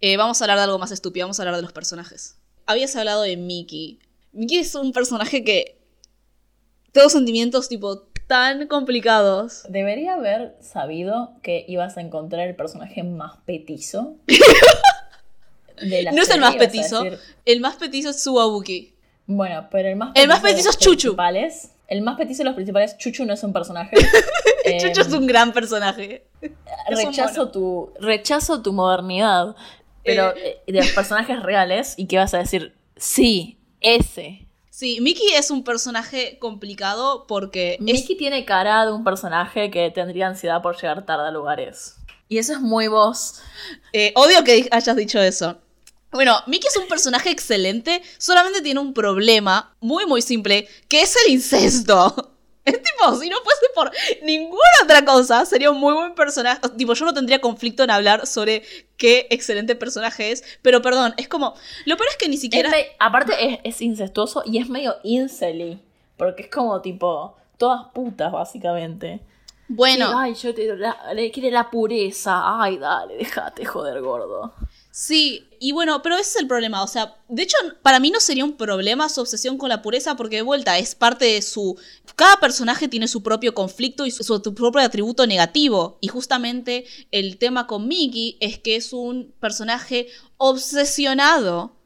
Eh, vamos a hablar de algo más estúpido, vamos a hablar de los personajes. Habías hablado de Mickey. Mickey es un personaje que... Tengo sentimientos tipo tan complicados. Debería haber sabido que ibas a encontrar el personaje más petizo. [LAUGHS] de la No es el más petizo. decir- El más petizo es Suabuki. Bueno, pero el más El más petizo es Chuchu. El más petizo de los principales, Chuchu no es un personaje. [LAUGHS] Eh, Chucho es un gran personaje. [LAUGHS] rechazo tu rechazo tu modernidad pero eh, de los personajes reales y que vas a decir sí ese Sí, Mickey es un personaje complicado porque es Mickey tiene cara de un personaje que tendría ansiedad por llegar tarde a lugares y eso es muy vos Eh, odio que hayas dicho eso. Bueno, Mickey es un personaje excelente, solamente tiene un problema muy muy simple, que es el incesto. [LAUGHS] Es tipo, si no fuese por ninguna otra cosa, sería un muy buen personaje. Tipo, yo no tendría conflicto en hablar sobre qué excelente personaje es, pero perdón, es como, lo peor es que ni siquiera... Es me- aparte es, es incestuoso y es medio incely porque es como tipo todas putas básicamente. Bueno, ay yo te, la- le quiere la pureza. Ay dale déjate joder gordo Sí, y bueno, pero ese es el problema. O sea, de hecho, para mí no sería un problema su obsesión con la pureza, porque de vuelta es parte de su. Cada personaje tiene su propio conflicto y su, propio atributo negativo. Y justamente el tema con Mickey es que es un personaje obsesionado.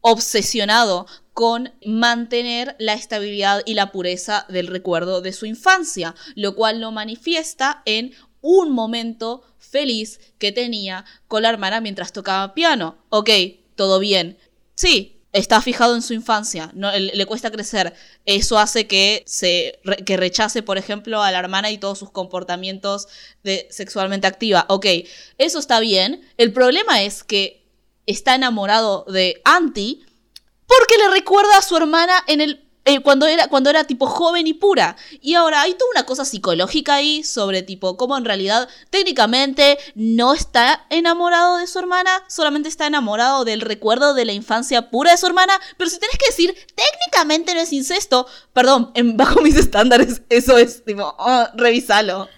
Obsesionado con mantener la estabilidad y la pureza del recuerdo de su infancia, lo cual lo manifiesta en un momento feliz que tenía con la hermana mientras tocaba piano. Ok, todo bien. Sí, está fijado en su infancia, no, le, cuesta crecer. Eso hace que, se, que rechace, por ejemplo, a la hermana y todos sus comportamientos de sexualmente activa. Ok, eso está bien. El problema es que está enamorado de Anti porque le recuerda a su hermana en el eh, cuando era cuando era tipo joven y pura. Y ahora hay toda una cosa psicológica ahí sobre tipo cómo en realidad técnicamente no está enamorado de su hermana solamente está enamorado del recuerdo de la infancia pura de su hermana. Pero si tenés que decir técnicamente no es incesto perdón en, [LAUGHS] bajo mis estándares eso es tipo oh, revisalo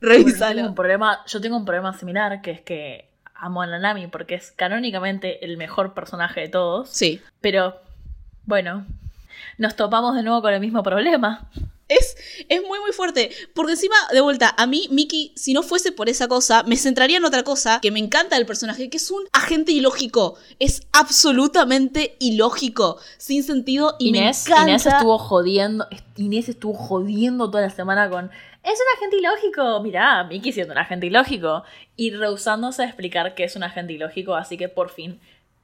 Bueno, yo revisalo tengo un problema, yo tengo un problema similar, que es que amo a Nanami porque es canónicamente el mejor personaje de todos. sí. Pero, bueno, nos topamos de nuevo con el mismo problema. Es, es muy muy fuerte. Porque encima, de vuelta, a mí, Mickey, si no fuese por esa cosa, me centraría en otra cosa que me encanta del personaje, que es un agente ilógico. Es absolutamente ilógico, sin sentido y Inés, me encanta. Inés estuvo jodiendo, Inés estuvo jodiendo toda la semana con es un agente ilógico, mirá, Mickey siendo un agente ilógico y rehusándose a explicar que es un agente ilógico, así que por fin,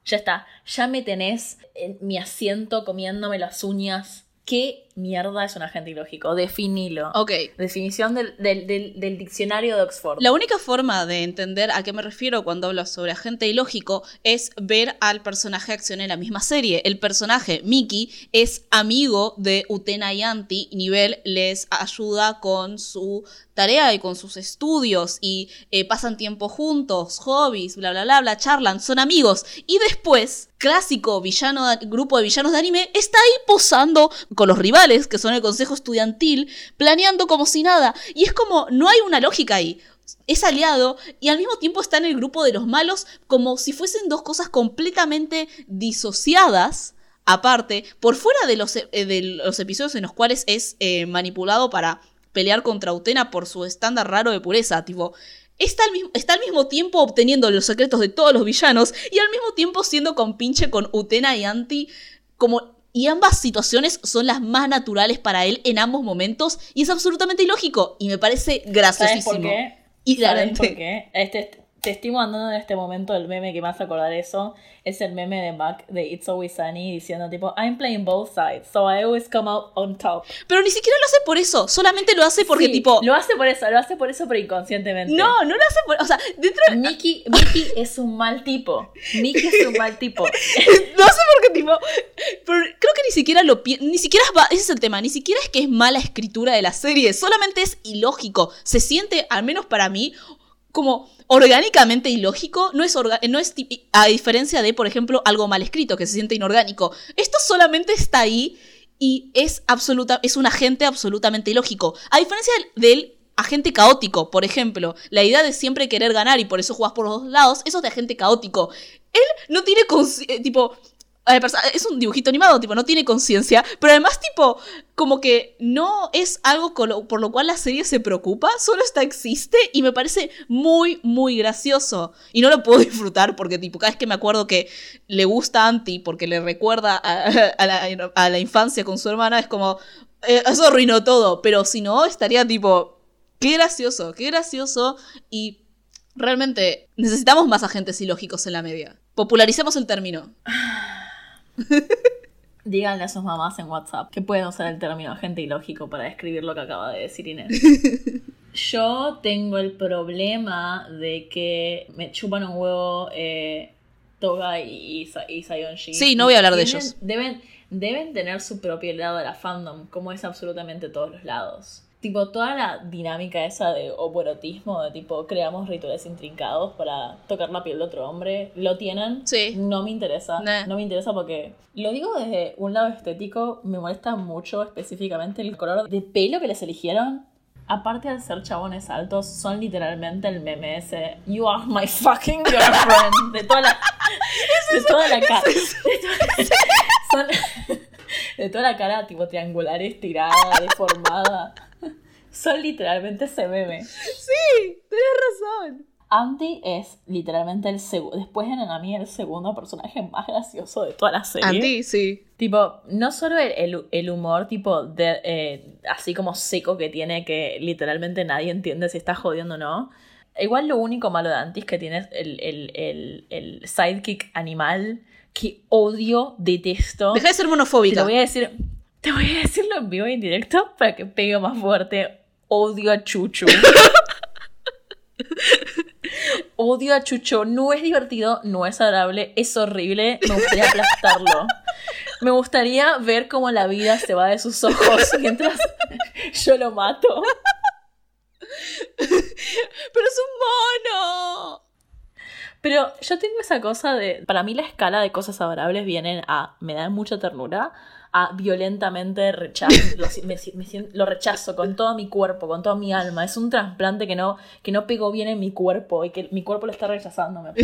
ya está, ya me tenés en mi asiento comiéndome las uñas. ¿Qué mierda es un agente ilógico? Definilo. Ok. Definición del, del- del- del diccionario de Oxford. La única forma de entender a qué me refiero cuando hablo sobre agente ilógico es ver al personaje acción en la misma serie. El personaje, Mickey, es amigo de Utena y Anti, y Nivel les ayuda con su tarea y con sus estudios y eh, pasan tiempo juntos, hobbies, bla, bla, bla, bla, charlan, son amigos. Y después, clásico villano, grupo de villanos de anime, está ahí posando con los rivales, que son el consejo estudiantil, planeando como si nada. Y es como, no hay una lógica ahí es aliado y al mismo tiempo está en el grupo de los malos como si fuesen dos cosas completamente disociadas aparte, por fuera de los, eh, de los episodios en los cuales es eh, manipulado para pelear contra Utena por su estándar raro de pureza, tipo... Está al, mismo, está al mismo tiempo obteniendo los secretos de todos los villanos y al mismo tiempo siendo compinche con Utena y Anti como y ambas situaciones son las más naturales para él en ambos momentos y es absolutamente ilógico y me parece graciosísimo. ¿Sabes por qué? Hilarante. ¿Sabes por qué? Este, te estoy mandando en este momento el meme que me hace acordar eso. Es el meme de Mac de It's Always Sunny diciendo tipo, I'm playing both sides, so I always come out on top. Pero ni siquiera lo hace por eso, solamente lo hace porque Sí, tipo... Lo hace por eso, lo hace por eso, pero inconscientemente. No, no lo hace por... O sea, dentro de... Mickey, Mickey es un mal tipo. Mickey es un mal tipo. No sé por qué tipo... Pero creo que ni siquiera lo Ni siquiera va... Ese es el tema. Ni siquiera es que es mala escritura de la serie. Solamente es ilógico. Se siente, al menos para mí, como orgánicamente ilógico. No es, no es a diferencia de, por ejemplo, algo mal escrito, que se siente inorgánico. Esto solamente está ahí y es absoluta, es un agente absolutamente ilógico. A diferencia del, del agente caótico, por ejemplo. La idea de siempre querer ganar y por eso jugás por los dos lados, eso es de agente caótico. Él no tiene eh, tipo es un dibujito animado, tipo, no tiene conciencia, pero además, tipo, como que no es algo por lo cual la serie se preocupa, solo está existe y me parece muy, muy gracioso. Y no lo puedo [LAUGHS] disfrutar porque, tipo, cada vez que me acuerdo que le gusta a Anti porque le recuerda a, la, infancia con su hermana, es como, eh, eso arruinó todo, pero si no, estaría tipo, qué gracioso, qué gracioso y... Realmente necesitamos más agentes ilógicos en la media. Popularicemos el término. [SIGHS] [LAUGHS] [LAUGHS] Díganle a sus mamás en WhatsApp que pueden usar el término agente ilógico para describir lo que acaba de decir Inés. [LAUGHS] Yo tengo el problema de que me chupan un huevo eh, Toga y, y, Sayonji. Sí, no voy a hablar de ellos. Deben, deben tener su propio lado de la fandom, como es absolutamente todos los lados tipo, toda la dinámica esa de oporotismo, de tipo, creamos rituales intrincados para tocar la piel de otro hombre, lo tienen. Sí. No me interesa. No me interesa porque, lo digo desde un lado estético, me molesta mucho específicamente el color de pelo que les eligieron. Aparte de ser chabones altos, son literalmente el meme ese You are my fucking girlfriend. De toda la, [LAUGHS] de toda la cara. [LAUGHS] Son [LAUGHS] de toda la cara tipo triangular estirada, deformada. [LAUGHS] Son literalmente ese meme. Sí, tienes razón. Andy es literalmente el segundo, después de Nanami, el segundo personaje más gracioso de toda la serie. Andy, sí. Tipo, no solo el, humor, tipo, de, eh, así como seco que tiene, que literalmente nadie entiende si está jodiendo o no. Igual lo único malo de Andy es que tienes el, el, sidekick animal que odio, detesto. Deja de ser monofóbica. Te voy a decir, te voy a decirlo en vivo e indirecto para que pegue más fuerte odio a Chucho. [LAUGHS] odio a Chucho. No es divertido, no es agradable, es horrible. Me gustaría aplastarlo. Me gustaría ver cómo la vida se va de sus ojos mientras [LAUGHS] yo lo mato. [LAUGHS] Pero es un mono. Pero yo tengo esa cosa de. Para mí, la escala de cosas adorables vienen a. Me da mucha ternura violentamente rechazo, [LAUGHS] lo, rechazo con todo mi cuerpo, con toda mi alma. Es un trasplante que no, que no pegó bien en mi cuerpo y que mi cuerpo lo está rechazando. [LAUGHS]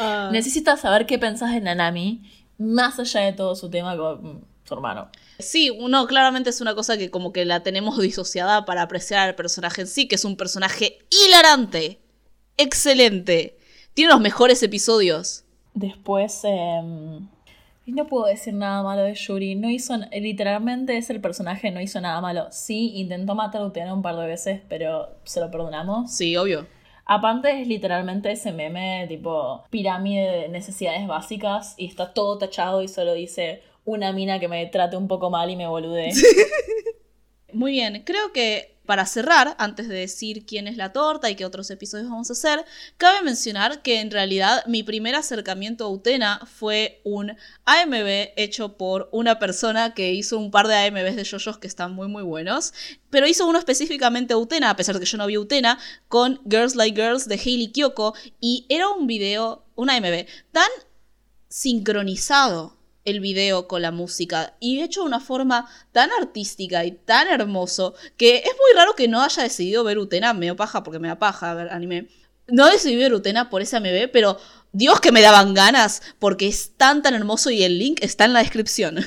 Ah. Necesitas saber qué pensás de Nanami, más allá de todo su tema con su hermano. Sí, uno claramente es una cosa que como que la tenemos disociada para apreciar al personaje en sí, que es un personaje hilarante, excelente, tiene los mejores episodios. Después, em, no puedo decir nada malo de Yuri. No hizo, literalmente es el personaje, no hizo nada malo. Sí, intentó matar a Utena un par de veces, pero se lo perdonamos. Sí, obvio. Aparte es literalmente ese meme tipo pirámide de necesidades básicas y está todo tachado y solo dice una mina que me trate un poco mal y me bolude. [LAUGHS] Muy bien, creo que para cerrar, antes de decir quién es la torta y qué otros episodios vamos a hacer, cabe mencionar que en realidad mi primer acercamiento a Utena fue un AMB hecho por una persona que hizo un par de AMBs de yoyos que están muy muy buenos, pero hizo uno específicamente a Utena, a pesar de que yo no vi Utena, con Girls Like Girls de Hailey Kyoko y era un video, un AMB tan sincronizado el video con la música y hecho de una forma tan artística y tan hermoso que es muy raro que no haya decidido ver Utena, medio paja porque me da paja ver anime. No decidí ver Utena por ese AMB, pero Dios que me daban ganas porque es tan tan hermoso y el link está en la descripción.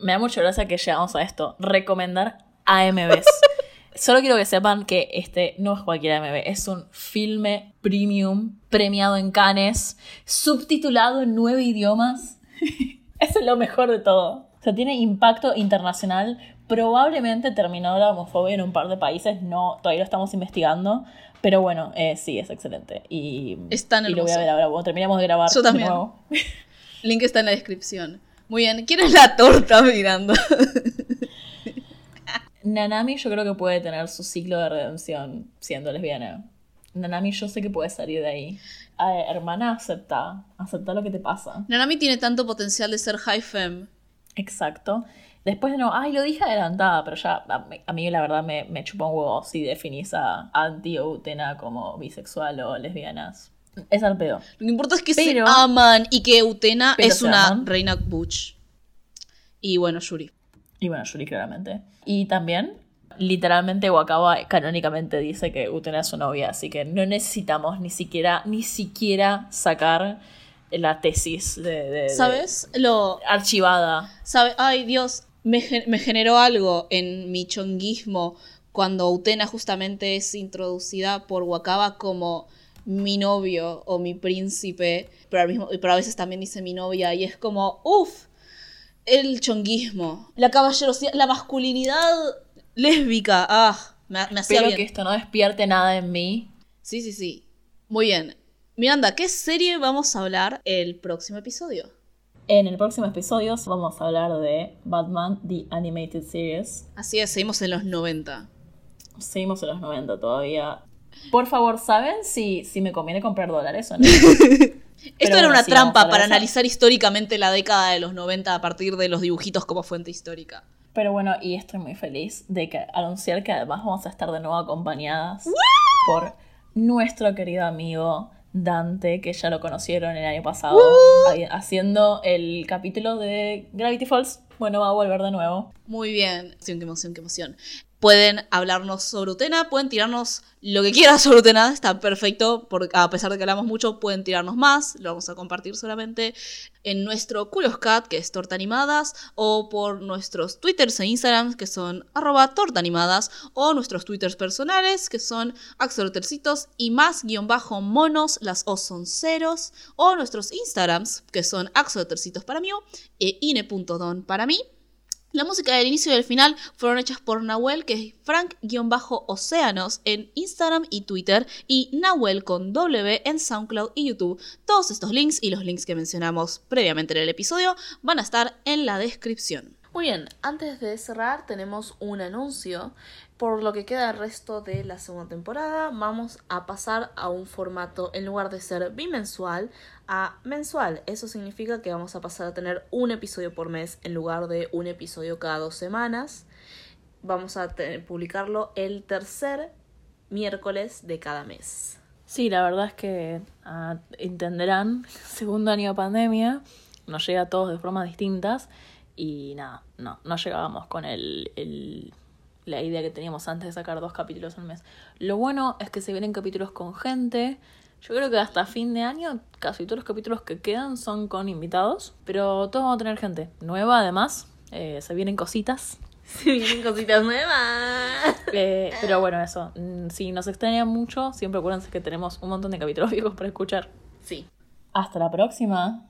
Me da mucha gracia que llegamos a esto, recomendar AMBs. [LAUGHS] Solo quiero que sepan que este no es cualquier AMB, es un filme premium, premiado en Cannes, subtitulado en nueve idiomas. [LAUGHS] Eso es lo mejor de todo. O sea, tiene impacto internacional. Probablemente terminó la homofobia en un par de países. No, todavía lo estamos investigando. Pero bueno, eh, sí, es excelente. Y, es tan y lo voy a ver ahora cuando terminemos de grabar. Yo también. [LAUGHS] Link está en la descripción. Muy bien. ¿Quién es la torta mirando? [LAUGHS] Nanami yo creo que puede tener su ciclo de redención siendo lesbiana. Nanami yo sé que puede salir de ahí hermana, acepta, acepta lo que te pasa. Nanami tiene tanto potencial de ser high fem. Exacto. Después de no, ay, lo dije adelantada, pero ya a mí, la verdad me, me chupa un huevo si definís a Anti o Utena como bisexual o lesbianas. Es al pedo. Lo que importa es que se aman y que Utena es una reina butch. Y bueno, Yuri. Y bueno, Yuri claramente. Y también Literalmente Wakaba canónicamente dice que Utena es su novia, así que no necesitamos ni siquiera, ni siquiera sacar la tesis de, ¿Sabes? Lo. archivada. ¿Sabe? Ay, Dios. Me, me generó algo en mi chonguismo cuando Utena justamente es introducida por Wakaba como mi novio o mi príncipe, pero, al mismo, pero a veces también dice mi novia y es como, uff, el chonguismo, la caballerosidad, la masculinidad lésbica, ah, me, me hacía Espero bien. que esto no despierte nada en mí. Sí, sí, sí. Muy bien. Miranda, ¿qué serie vamos a hablar el próximo episodio? En el próximo episodio vamos a hablar de Batman The Animated Series. Así es, seguimos en los 90. Seguimos en los 90 todavía. Por favor, ¿saben si, si me conviene comprar dólares o no? [LAUGHS] Esto era una sí, trampa para analizar históricamente la década de los 90 a partir de los dibujitos como fuente histórica. Pero bueno, y estoy muy feliz de que anunciar que además vamos a estar de nuevo acompañadas por nuestro querido amigo Dante, que ya lo conocieron el año pasado, haciendo el capítulo de Gravity Falls. Bueno, va a volver de nuevo. Muy bien. Sí, qué emoción, qué emoción. Pueden hablarnos sobre Utena, pueden tirarnos lo que quieran sobre Utena, está perfecto, porque a pesar de que hablamos mucho, pueden tirarnos más, lo vamos a compartir solamente en nuestro Culoscat, que es Torta Animadas, o por nuestros Twitters e Instagrams, que son arroba tortaanimadas, o nuestros Twitters personales, que son axolotercitos y más guion bajo monos, las O son ceros, o nuestros Instagrams, que son axolotercitos para mí e ine.don para mí. La música del inicio y del final fueron hechas por Nahuel, que es Frank-Océanos en Instagram y Twitter, y Nahuel con W en SoundCloud y YouTube. Todos estos links y los links que mencionamos previamente en el episodio van a estar en la descripción. Muy bien, antes de cerrar tenemos un anuncio. Por lo que queda el resto de la segunda temporada, vamos a pasar a un formato, en lugar de ser bimensual, a mensual. Eso significa que vamos a pasar a tener un episodio por mes en lugar de un episodio cada dos semanas. Vamos a publicarlo el tercer miércoles de cada mes. Sí, la verdad es que ah, entenderán, [LAUGHS] segundo año de pandemia, nos llega a todos de formas distintas y nada, no, no llegábamos con el, el- la idea que teníamos antes de sacar dos capítulos al mes. Lo bueno es que se vienen capítulos con gente. Yo creo que hasta fin de año casi todos los capítulos que quedan son con invitados, pero todos vamos a tener gente nueva además. eh, se vienen cositas. [LAUGHS] Se vienen cositas nuevas. [LAUGHS] Eh, pero bueno, eso. Mm, Si nos extrañan mucho, siempre acuérdense que tenemos un montón de capítulos [LAUGHS] viejos para escuchar. Sí. Hasta la próxima.